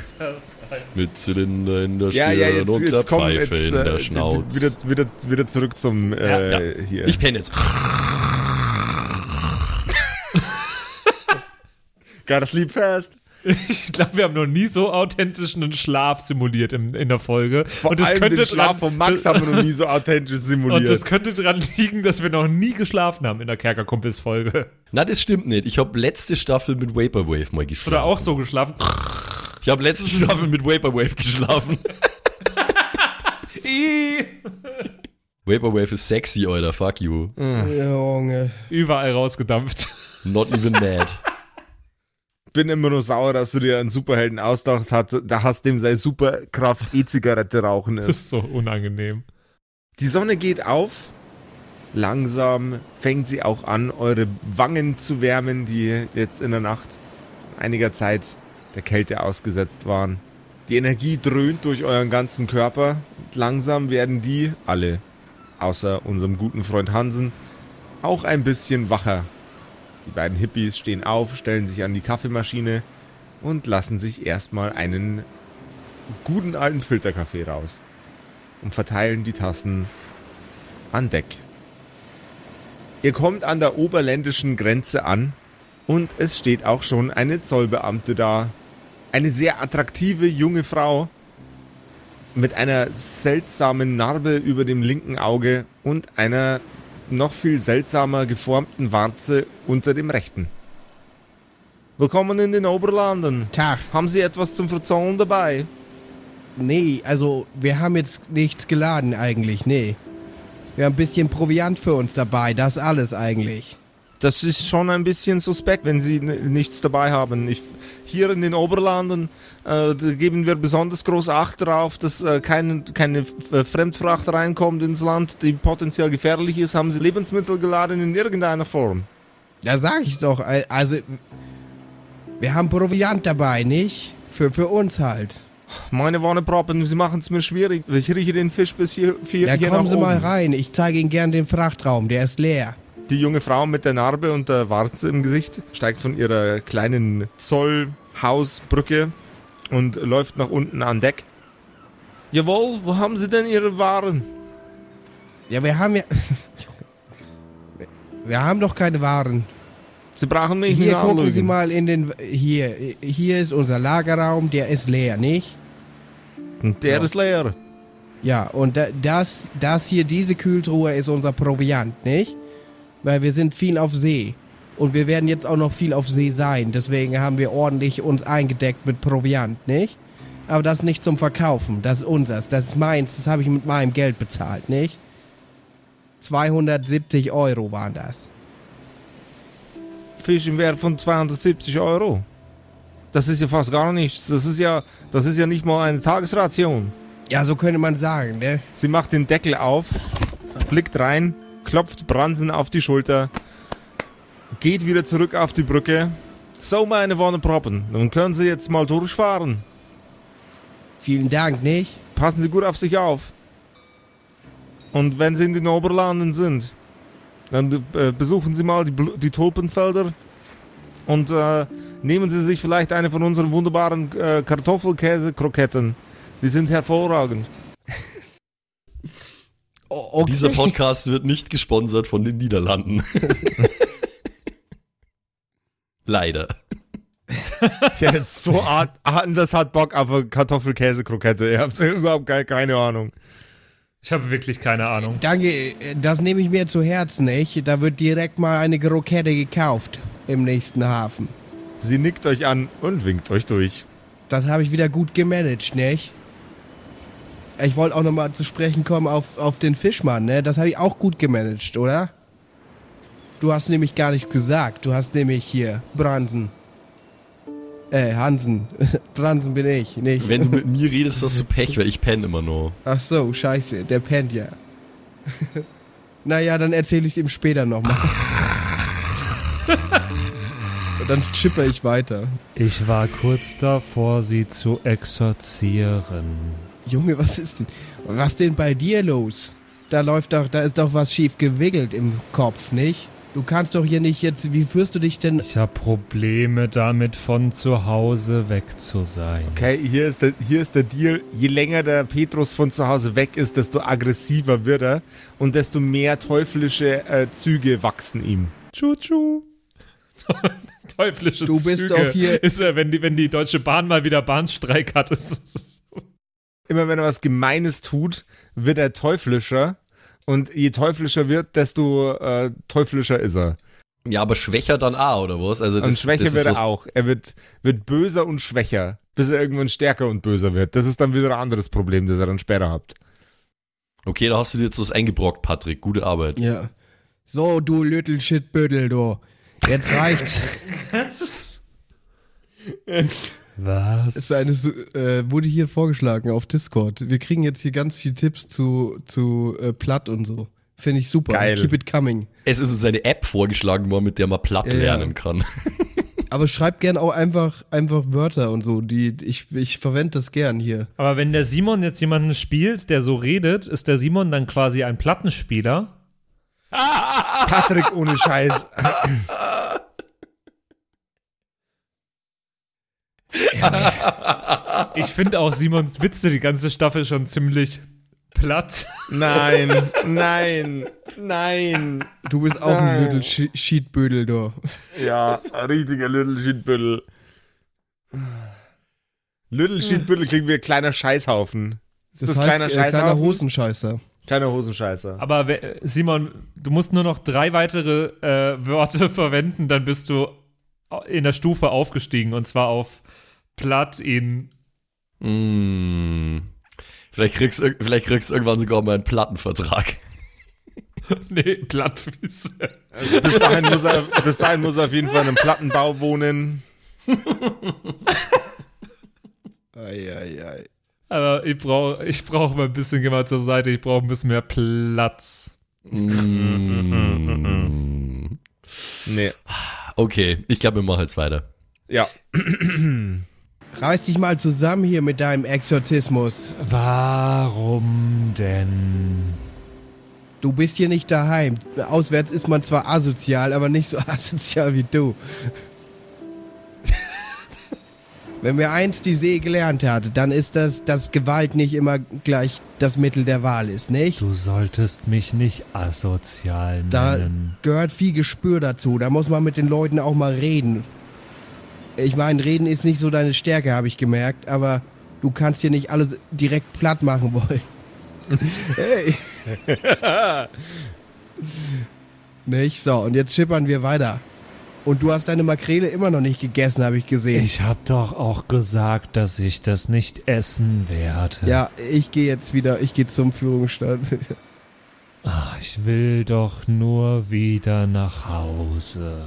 Mit Zylinder in der Ja, Stirn ja, jetzt, und der jetzt komm, Pfeife jetzt in der äh, Schnauze. wieder, wieder, wieder zurück zum äh, Ja, ja. hier. Ich penne jetzt. Got to sleep fast. Ich glaube, wir haben noch nie so authentisch einen Schlaf simuliert in, in der Folge. Vor und das allem könnte den Schlaf dran, von Max haben wir noch nie so authentisch Und simuliert. das könnte dran liegen, dass wir noch nie geschlafen haben in der Kerkerkumpels-Folge. Na, das stimmt nicht. Ich habe letzte Staffel mit Vaporwave mal geschlafen. Oder auch so geschlafen. Ich habe letzte Staffel mit Vaporwave geschlafen. Vaporwave ist sexy, Alter. Fuck you. Junge. Überall rausgedampft. Not even mad. Bin immer nur sauer, dass du dir einen Superhelden ausgedacht hast, da hast dem seine Superkraft E-Zigarette rauchen Das ist. ist so unangenehm. Die Sonne geht auf. Langsam fängt sie auch an, eure Wangen zu wärmen, die jetzt in der Nacht einiger Zeit der Kälte ausgesetzt waren. Die Energie dröhnt durch euren ganzen Körper. Und langsam werden die alle, außer unserem guten Freund Hansen, auch ein bisschen wacher. Die beiden Hippies stehen auf, stellen sich an die Kaffeemaschine und lassen sich erstmal einen guten alten Filterkaffee raus und verteilen die Tassen an Deck. Ihr kommt an der oberländischen Grenze an und es steht auch schon eine Zollbeamte da. Eine sehr attraktive junge Frau mit einer seltsamen Narbe über dem linken Auge und einer noch viel seltsamer geformten Warze unter dem rechten. Willkommen in den Oberlanden. Tag. Haben Sie etwas zum Verzollen dabei? Nee, also wir haben jetzt nichts geladen eigentlich, nee. Wir haben ein bisschen Proviant für uns dabei, das alles eigentlich. Das ist schon ein bisschen suspekt, wenn Sie nichts dabei haben. Ich, hier in den Oberlanden äh, geben wir besonders groß Acht darauf, dass äh, kein, keine äh, Fremdfracht reinkommt ins Land, die potenziell gefährlich ist. Haben Sie Lebensmittel geladen in irgendeiner Form? Da sag ich doch, al- also wir haben Proviant dabei, nicht? Für, für uns halt. Meine Wanneproppen, Sie machen es mir schwierig. Ich rieche den Fisch bis hier, hier, Ja, hier kommen Sie mal oben. rein, ich zeige Ihnen gern den Frachtraum, der ist leer. Die junge Frau mit der Narbe und der Warze im Gesicht steigt von ihrer kleinen Zollhausbrücke und läuft nach unten an Deck. Jawohl, wo haben Sie denn Ihre Waren? Ja, wir haben ja. Wir haben doch keine Waren. Sie brauchen mich Hier gucken anlügen. Sie mal in den. Hier, hier ist unser Lagerraum, der ist leer, nicht? Und der ist leer. Ja, und da, das, das hier, diese Kühltruhe ist unser Proviant, nicht? Weil wir sind viel auf See. Und wir werden jetzt auch noch viel auf See sein. Deswegen haben wir ordentlich uns eingedeckt mit Proviant, nicht? Aber das ist nicht zum Verkaufen. Das ist unseres. Das ist meins. Das habe ich mit meinem Geld bezahlt, nicht? 270 Euro waren das. Fisch im Wert von 270 Euro. Das ist ja fast gar nichts. Das ist ja, das ist ja nicht mal eine Tagesration. Ja, so könnte man sagen, ne? Sie macht den Deckel auf, blickt rein, klopft Bransen auf die Schulter, geht wieder zurück auf die Brücke. So, meine Wonneproppen, dann können Sie jetzt mal durchfahren. Vielen Dank, nicht? Passen Sie gut auf sich auf. Und wenn Sie in den Oberlanden sind, dann äh, besuchen Sie mal die, die Tulpenfelder und äh, nehmen Sie sich vielleicht eine von unseren wunderbaren äh, Kartoffelkäse-Kroketten. Die sind hervorragend. Oh, okay. Dieser Podcast wird nicht gesponsert von den Niederlanden. Leider. Ich hätte jetzt so art, anders hat Bock auf eine Kartoffelkäse-Krokette. Ihr habt überhaupt ke- keine Ahnung. Ich habe wirklich keine Ahnung. Danke, das nehme ich mir zu Herzen, nicht? Da wird direkt mal eine Krokette gekauft im nächsten Hafen. Sie nickt euch an und winkt euch durch. Das habe ich wieder gut gemanagt, nicht? Ich wollte auch nochmal zu sprechen kommen auf, auf den Fischmann, ne? Das habe ich auch gut gemanagt, oder? Du hast nämlich gar nichts gesagt. Du hast nämlich hier Bransen. Äh, Hansen. Bransen bin ich, nicht? Wenn du mit mir redest, hast du Pech, weil ich penne immer nur. Ach so, scheiße, der pennt ja. naja, dann erzähle ich es ihm später nochmal. Und dann chipper ich weiter. Ich war kurz davor, sie zu exorzieren. Junge, was ist denn? Was denn bei dir los? Da läuft doch, da ist doch was schief gewickelt im Kopf, nicht? Du kannst doch hier nicht jetzt, wie führst du dich denn? Ich habe Probleme damit, von zu Hause weg zu sein. Okay, hier ist, der, hier ist der Deal. Je länger der Petrus von zu Hause weg ist, desto aggressiver wird er und desto mehr teuflische äh, Züge wachsen ihm. Tschu-tschu. Teuflische Du bist Züge. doch hier- Ist er, wenn die, wenn die Deutsche Bahn mal wieder Bahnstreik hat, ist das. Immer wenn er was Gemeines tut, wird er teuflischer. Und je teuflischer wird, desto äh, teuflischer ist er. Ja, aber schwächer dann auch, oder was? Also das, Und schwächer das ist wird er auch. Er wird, wird böser und schwächer, bis er irgendwann stärker und böser wird. Das ist dann wieder ein anderes Problem, das er dann später habt. Okay, da hast du dir jetzt was eingebrockt, Patrick. Gute Arbeit. Ja. So, du Little Shitbüttel, du. Jetzt reicht's. Was? ist eine, äh, wurde hier vorgeschlagen auf Discord. Wir kriegen jetzt hier ganz viele Tipps zu, zu äh, Platt und so. Finde ich super. Geil. Keep it coming. Es ist uns eine App vorgeschlagen worden, mit der man platt Ja, ja. lernen kann. Aber schreib gern auch einfach, einfach Wörter und so. Die, ich, ich verwende das gern hier. Aber wenn der Simon jetzt jemanden spielt, der so redet, ist der Simon dann quasi ein Plattenspieler? Patrick ohne Scheiß. Ich finde auch Simons Witze die ganze Staffel schon ziemlich platt. Nein, nein, nein. Du bist auch ein Nein. Little Sh Sheetbödel, du. Ja, ein richtiger Little Shitbüttel. Little Shitbüttel klingt wie ein kleiner Scheißhaufen. Ist das, Das, heißt, kleiner äh, kleiner Scheißhaufen? Hosenscheißer. Kleiner Hosenscheißer. Aber we- Simon, du musst nur noch drei weitere äh, Wörter verwenden, dann bist du in der Stufe aufgestiegen und zwar auf platt in. Mm. Vielleicht kriegst du vielleicht kriegst du irgendwann sogar mal einen Plattenvertrag. Nee, Plattfüße. Also bis, dahin muss er, bis dahin muss er auf jeden Fall in einem Plattenbau wohnen. Eieiei. Aber ich brauche ich brauch mal ein bisschen geh mal zur Seite, ich brauche ein bisschen mehr Platz. Mm. Nee. Okay, ich glaube, wir machen jetzt weiter. Ja. Reiß dich mal zusammen hier mit deinem Exorzismus. Warum denn? Du bist hier nicht daheim. Auswärts ist man zwar asozial, aber nicht so asozial wie du. Wenn wir eins die See gelernt hat, dann ist das, dass Gewalt nicht immer gleich das Mittel der Wahl ist, nicht? Du solltest mich nicht asozial Da nennen. gehört viel Gespür dazu. Da muss man mit den Leuten auch mal reden. Ich meine, reden ist nicht so deine Stärke, habe ich gemerkt, aber du kannst hier nicht alles direkt platt machen wollen. hey. nicht? So, und jetzt schippern wir weiter. Und du hast deine Makrele immer noch nicht gegessen, habe ich gesehen. Ich hab doch auch gesagt, dass ich das nicht essen werde. ja, ich gehe jetzt wieder, ich gehe zum Führungsstand. Ah, Ich will doch nur wieder nach Hause.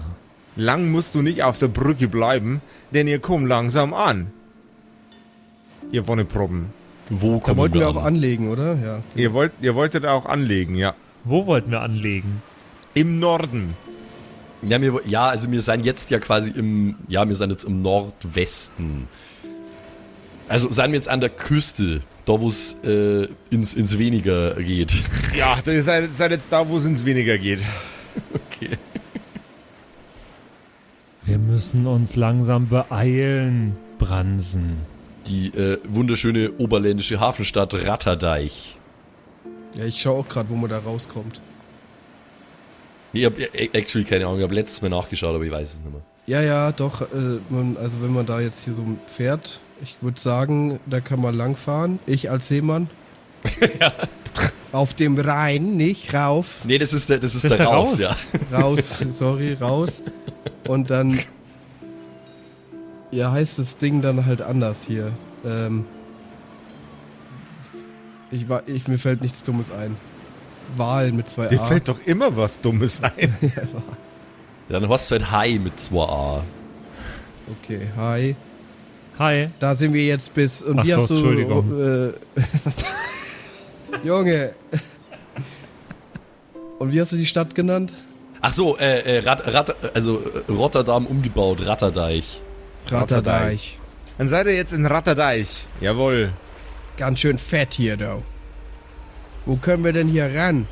Lang musst du nicht auf der Brücke bleiben, denn ihr kommt langsam an. Ihr Wonneproppen. Wo Da kommen wollten wir auch an? anlegen, oder? Ja. Ihr, wollt, ihr wolltet auch anlegen, ja. Wo wollten wir anlegen? Im Norden. Ja, wir, ja, also wir sind jetzt ja quasi im, ja, wir sind jetzt im Nordwesten. Also seien wir jetzt an der Küste, da wo es äh, ins, ins Weniger geht. Ja, ihr seid, seid jetzt da, wo es ins Weniger geht. Okay. Wir müssen uns langsam beeilen, Bransen. Die äh, wunderschöne oberländische Hafenstadt Ratterdeich. ja, ich schaue auch gerade, wo man da rauskommt. Ich hab äh, actually keine Ahnung, ich habe letztes Mal nachgeschaut, aber ich weiß es nicht mehr. Ja, ja, doch. Äh, man, also wenn man da jetzt hier so fährt, ich würde sagen, da kann man langfahren. Ich als Seemann. Auf dem Rhein, nicht rauf. Nee, das ist der, das ist Das ist der der raus, raus. ja. Raus, sorry, raus. Und dann. Ja, heißt das Ding dann halt anders hier. Ähm. Ich, war, ich, mir fällt nichts Dummes ein. Wahlen mit zwei Dir A. fällt doch immer was Dummes ein. Dann hast du halt Hai mit 2a. Okay, hi. Hi. Da sind wir jetzt bis. Und Ach wie so, hast du. Entschuldigung. Äh, Junge. Und wie hast du die Stadt genannt? Ach so, äh, äh, Rat, Rat, also äh, Rotterdam umgebaut, Ratterdeich. Ratterdeich. Dann seid ihr jetzt in Ratterdeich. Jawohl. Ganz schön fett hier, du. Wo können wir denn hier ran?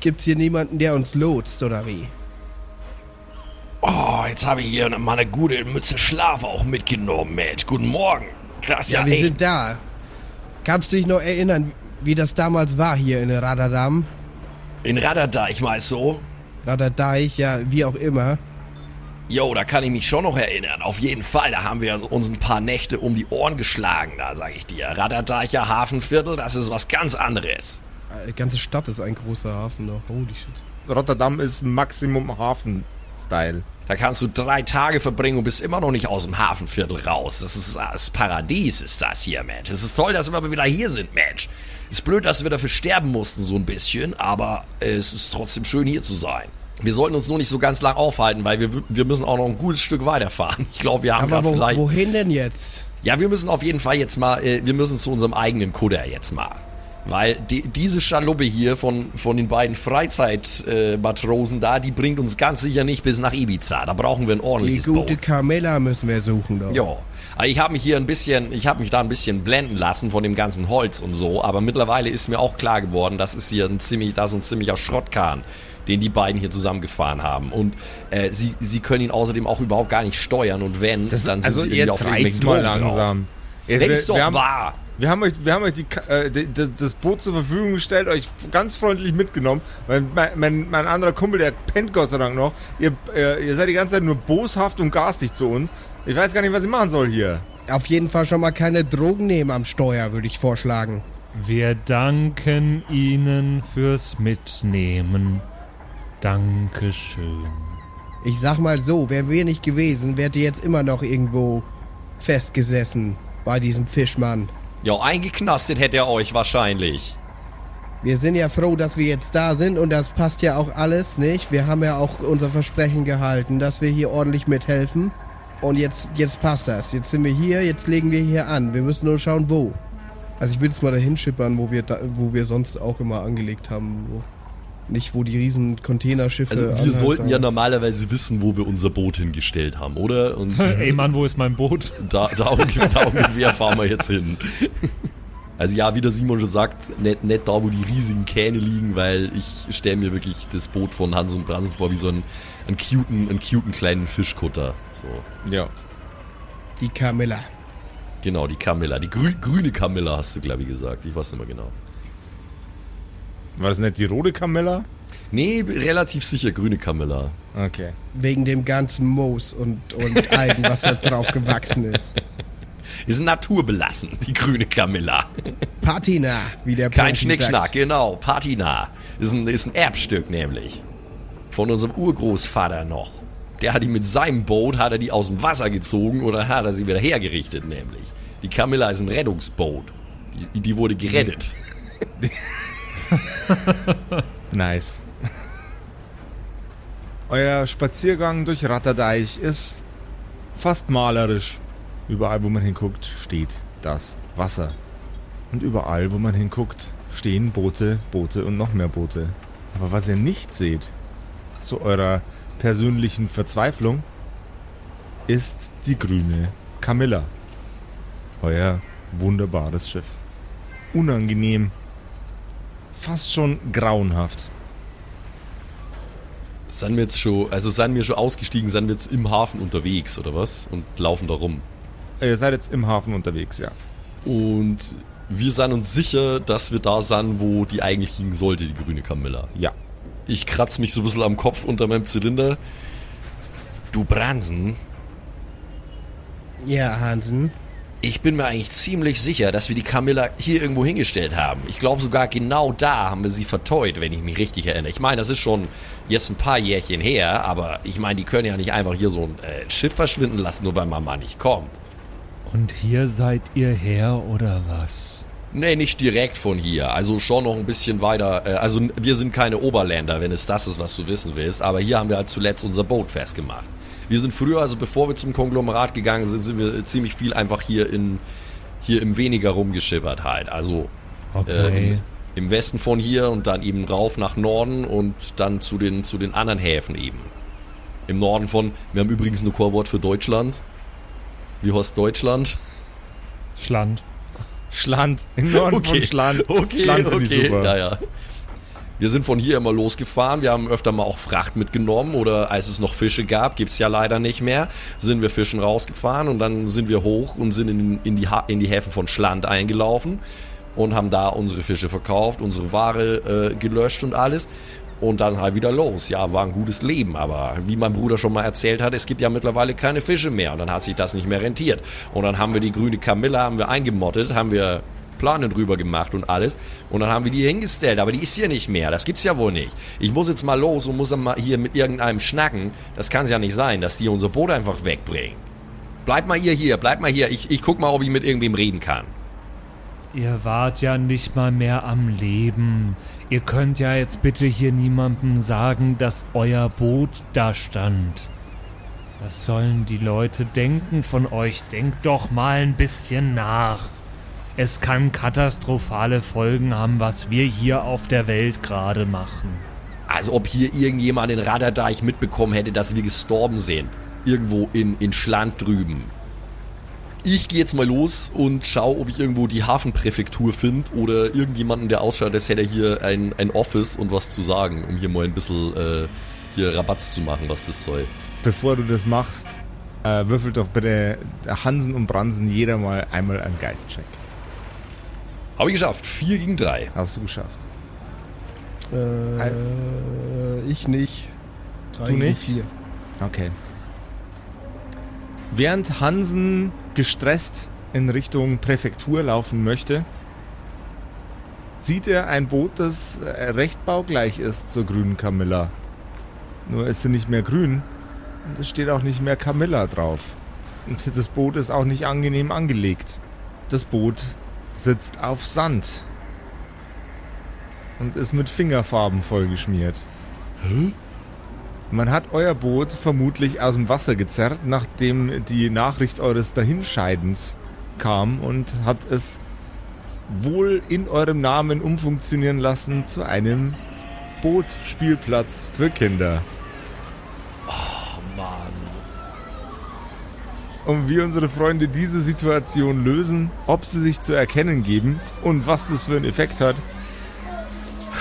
Gibt's hier niemanden, der uns lotst, oder wie? Oh, jetzt habe ich hier mal eine gute Mütze Schlaf auch mitgenommen, Mensch. Guten Morgen. Das Ja, wir sind da. Kannst du dich noch erinnern, wie das damals war hier in Ratterdam? in Ratterdeich mal so. Ratterdeich, ja, wie auch immer. Jo, da kann ich mich schon noch erinnern. Auf jeden Fall, da haben wir uns ein paar Nächte um die Ohren geschlagen, da sag ich dir. Ratterdeicher Hafenviertel, das ist was ganz anderes. Äh, Die ganze Stadt ist ein großer Hafen noch. Holy shit. Rotterdam ist Maximum Hafen-Style. Da kannst du drei Tage verbringen und bist immer noch nicht aus dem Hafenviertel raus. Das ist das Paradies, ist das hier, Mensch. Es ist toll, dass wir aber wieder hier sind, Mensch. Ist blöd, dass wir dafür sterben mussten, so ein bisschen, aber es ist trotzdem schön, hier zu sein. Wir sollten uns nur nicht so ganz lang aufhalten, weil wir, wir müssen auch noch ein gutes Stück weiterfahren. Ich glaube, wir haben wo, vielleicht... wohin denn jetzt? Ja, wir müssen auf jeden Fall jetzt mal, äh, wir müssen zu unserem eigenen Kutter jetzt mal. Weil die, diese Schaluppe hier von, von den beiden Freizeitmatrosen äh, Matrosen da, die bringt uns ganz sicher nicht bis nach Ibiza. Da brauchen wir ein Die ordentliches gute Boot. Carmella müssen wir suchen, doch. Ja. Ich habe mich hier ein bisschen, ich habe mich da ein bisschen blenden lassen von dem ganzen Holz und so, aber mittlerweile ist mir auch klar geworden, das ist hier ein ziemlich, das ist ein ziemlicher Schrottkahn, den die beiden hier zusammengefahren haben. Und äh, sie, sie können ihn außerdem auch überhaupt gar nicht steuern und wenn, Das, dann sind also sie irgendwie jetzt auf reicht's mal drauf. langsam. Ja, Das wir- ist doch wir haben, wahr. Wir haben euch, wir haben euch die, äh, die, das Boot zur Verfügung gestellt, euch ganz freundlich mitgenommen. Weil mein, mein, mein anderer Kumpel, der pennt Gott sei Dank noch. Ihr, äh, ihr seid die ganze Zeit nur boshaft und garstig zu uns. Ich weiß gar nicht, was ich machen soll hier. Auf jeden Fall schon mal keine Drogen nehmen am Steuer, würde ich vorschlagen. Wir danken Ihnen fürs Mitnehmen. Dankeschön. Ich sag mal so, wären wir nicht gewesen, wärt ihr jetzt immer noch irgendwo festgesessen bei diesem Fischmann. Ja, eingeknastet hätte er euch wahrscheinlich. Wir sind ja froh, dass wir jetzt da sind und das passt ja auch alles, nicht? Wir haben ja auch unser Versprechen gehalten, dass wir hier ordentlich mithelfen. Und jetzt, jetzt passt das. Jetzt sind wir hier, jetzt legen wir hier an. Wir müssen nur schauen, wo. Also ich will jetzt mal dahin schippern, wo wir, da, wo wir sonst auch immer angelegt haben. Wo. Nicht, wo die riesen Containerschiffe Also wir anhalten sollten ja normalerweise wissen, wo wir unser Boot hingestellt haben, oder? Und Ey Mann, wo ist mein Boot? da, da, ungefähr, da ungefähr fahren wir jetzt hin. Also ja, wie der Simon schon sagt, nicht, nicht da, wo die riesigen Kähne liegen, weil ich stelle mir wirklich das Boot von Hans und Bransen vor wie so einen, einen, cuten, einen cuten kleinen Fischkutter. So. Ja. Die Camilla. Genau, die Camilla. Die grü grüne Camilla hast du, glaube ich, gesagt. Ich weiß nicht mehr genau. War das nicht die rote Camilla? Nee, relativ sicher grüne Camilla. Okay. Wegen dem ganzen Moos und, und Algen, was da drauf gewachsen ist. Ist naturbelassen, die grüne Camilla. Patina, wie der Kein Profi Schnickschnack, sagt. genau. Patina. Ist ein, ist ein Erbstück nämlich. Von unserem Urgroßvater noch. Der hat die mit seinem Boot, hat er die aus dem Wasser gezogen dann hat er sie wieder hergerichtet nämlich. Die Camilla ist ein Rettungsboot. Die, die wurde gerettet. Nice. Euer Spaziergang durch Ratterdeich ist fast malerisch. Überall, wo man hinguckt, steht das Wasser. Und überall, wo man hinguckt, stehen Boote, Boote und noch mehr Boote. Aber was ihr nicht seht, zu eurer persönlichen Verzweiflung, ist die grüne Camilla. Euer wunderbares Schiff. Unangenehm, fast schon grauenhaft. Sind wir jetzt schon, also sind wir schon ausgestiegen, sind wir jetzt im Hafen unterwegs oder was? Und laufen da rum. Ihr seid jetzt im Hafen unterwegs, ja. Und wir sind uns sicher, dass wir da sind, wo die eigentlich liegen sollte, die grüne Camilla. Ja. Ich kratze mich so ein bisschen am Kopf unter meinem Zylinder. Du Bransen, Ja, Hansen. Ich bin mir eigentlich ziemlich sicher, dass wir die Camilla hier irgendwo hingestellt haben. Ich glaube sogar genau da haben wir sie verteut, wenn ich mich richtig erinnere. Ich meine, das ist schon jetzt ein paar Jährchen her, aber ich meine, die können ja nicht einfach hier so ein äh, Schiff verschwinden lassen, nur weil Mama nicht kommt. Und hier seid ihr her oder was? Nee, nicht direkt von hier. Also schon noch ein bisschen weiter. Äh, also wir sind keine Oberländer, wenn es das ist, was du wissen willst. Aber hier haben wir halt zuletzt unser Boot festgemacht. Wir sind früher, also bevor wir zum Konglomerat gegangen sind, sind wir ziemlich viel einfach hier in hier im weniger rumgeschippert halt. Also Okay. ähm, im Westen von hier und dann eben rauf nach Norden und dann zu den zu den anderen Häfen eben. Im Norden von. Wir haben übrigens ein Chorwort für Deutschland. Wie heißt Deutschland? Schland. Schland, im Norden von Schland. Okay, Schland okay. ich super. Ja, ja. Wir sind von hier immer losgefahren. Wir haben öfter mal auch Fracht mitgenommen oder als es noch Fische gab, gibt's ja leider nicht mehr, sind wir fischen rausgefahren und dann sind wir hoch und sind in, in, die, in die Häfen von Schland eingelaufen und haben da unsere Fische verkauft, unsere Ware äh, gelöscht und alles. Und dann halt wieder los. Ja, war ein gutes Leben. Aber wie mein Bruder schon mal erzählt hat, es gibt ja mittlerweile keine Fische mehr. Und dann hat sich das nicht mehr rentiert. Und dann haben wir die grüne Camilla haben wir eingemottet, haben wir Plane drüber gemacht und alles. Und dann haben wir die hingestellt. Aber die ist hier nicht mehr. Das gibt's ja wohl nicht. Ich muss jetzt mal los und muss dann mal hier mit irgendeinem schnacken. Das kann's ja nicht sein, dass die unser Boot einfach wegbringen. Bleib mal ihr hier, bleib mal hier. Ich, ich guck mal, ob ich mit irgendwem reden kann. Ihr wart ja nicht mal mehr am Leben. Ihr könnt ja jetzt bitte hier niemandem sagen, dass euer Boot da stand. Was sollen die Leute denken von euch? Denkt doch mal ein bisschen nach. Es kann katastrophale Folgen haben, was wir hier auf der Welt gerade machen. Als ob hier irgendjemand in Raderdeich mitbekommen hätte, dass wir gestorben sind. Irgendwo in, in Schland drüben. Ich gehe jetzt mal los und schaue, ob ich irgendwo die Hafenpräfektur finde oder irgendjemanden, der ausschaut, als hätte er hier ein, ein Office und was zu sagen, um hier mal ein bisschen äh, hier Rabatz zu machen, was das soll. Bevor du das machst, äh, würfelt doch bitte Hansen und Bransen jeder mal einmal einen Geistcheck. Habe ich geschafft. 4 gegen 3. Hast du geschafft. Äh, ich nicht. Drei Du gegen nicht? Vier. Okay. Während Hansen gestresst in Richtung Präfektur laufen möchte, sieht er ein Boot, das recht baugleich ist zur grünen Camilla. Nur ist sie nicht mehr grün und es steht auch nicht mehr Camilla drauf. Und das Boot ist auch nicht angenehm angelegt. Das Boot sitzt auf Sand und ist mit Fingerfarben vollgeschmiert. Man hat euer Boot vermutlich aus dem Wasser gezerrt, nachdem die Nachricht eures Dahinscheidens kam und hat es wohl in eurem Namen umfunktionieren lassen zu einem Bootspielplatz für Kinder. Und wie unsere Freunde diese Situation lösen, ob sie sich zu erkennen geben und was das für einen Effekt hat.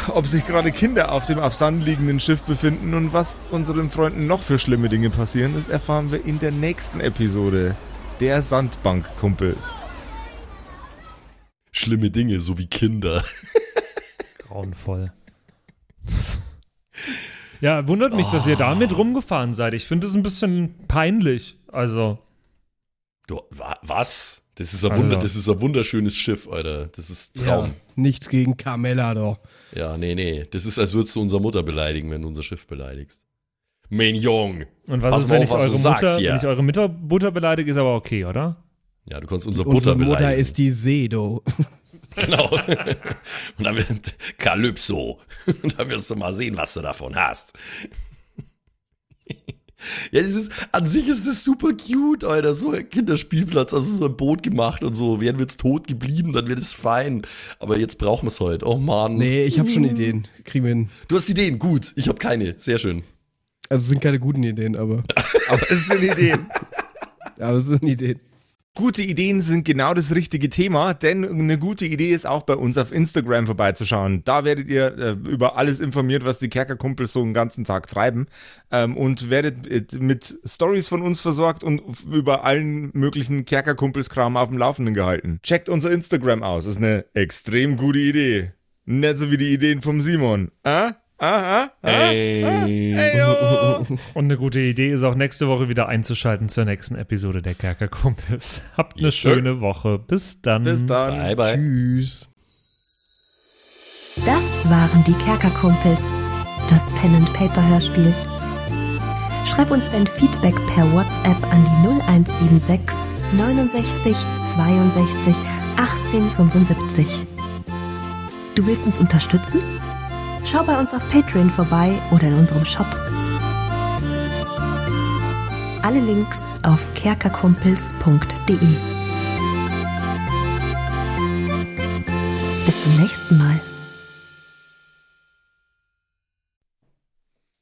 Ob sich gerade Kinder auf dem auf Sand liegenden Schiff befinden und was unseren Freunden noch für schlimme Dinge passieren, das erfahren wir in der nächsten Episode der Sandbankkumpels. Schlimme Dinge, so wie Kinder. Grauenvoll. Ja, wundert mich, dass ihr damit rumgefahren seid. Ich finde es ein bisschen peinlich. Also, Du, wa was? Das ist, ein Also- Wunder, das ist ein wunderschönes Schiff, Alter. Das ist Traum. Ja, nichts gegen Carmella doch. Ja, nee, nee. Das ist, als würdest du unsere Mutter beleidigen, wenn du unser Schiff beleidigst. Mein Jung. und was Pass ist, wenn auf, ich was du eure Mutter, wenn ich eure Mutter, Mutter beleidige, ist aber okay, oder? Ja, du kannst unsere Unsere Butter Mutter beleidigen. ist die Sedo. Genau. Und dann wird Kalypso. Und dann wirst du mal sehen, was du davon hast. Ja, das ist, an sich ist das super cute, Alter. So ein Kinderspielplatz, also so ein Boot gemacht und so. Wären wir jetzt tot geblieben, dann wäre das fein. Aber jetzt brauchen wir es heute. Oh Mann. Nee, ich habe schon Ideen. Kriegen wir hin. Du hast Ideen, gut. Ich habe keine. Sehr schön. Also es sind keine guten Ideen, aber, Aber es sind Ideen. aber es sind Ideen. Gute Ideen sind genau das richtige Thema, denn eine gute Idee ist auch bei uns auf Instagram vorbeizuschauen. Da werdet ihr äh, über alles informiert, was die Kerkerkumpels so einen ganzen Tag treiben ähm, und werdet äh, mit Stories von uns versorgt und über allen möglichen Kerkerkumpels-Kram auf dem Laufenden gehalten. Checkt unser Instagram aus, ist eine extrem gute Idee. Nicht so wie die Ideen vom Simon. Ah? Ah, ah, ah, Ey. Ey, yo. Und eine gute Idee ist auch nächste Woche wieder einzuschalten zur nächsten Episode der Kerkerkumpels. Habt eine Yes, sir. schöne Woche. Bis dann. Bis dann. Bye, bye. Tschüss. Das waren die Kerkerkumpels, das Pen and Paper Hörspiel. Schreib uns dein Feedback per WhatsApp an die 0176 69 62 18 75. Du willst uns unterstützen? Schau bei uns auf Patreon vorbei oder in unserem Shop. Alle Links auf kerkerkumpels.de. Bis zum nächsten Mal.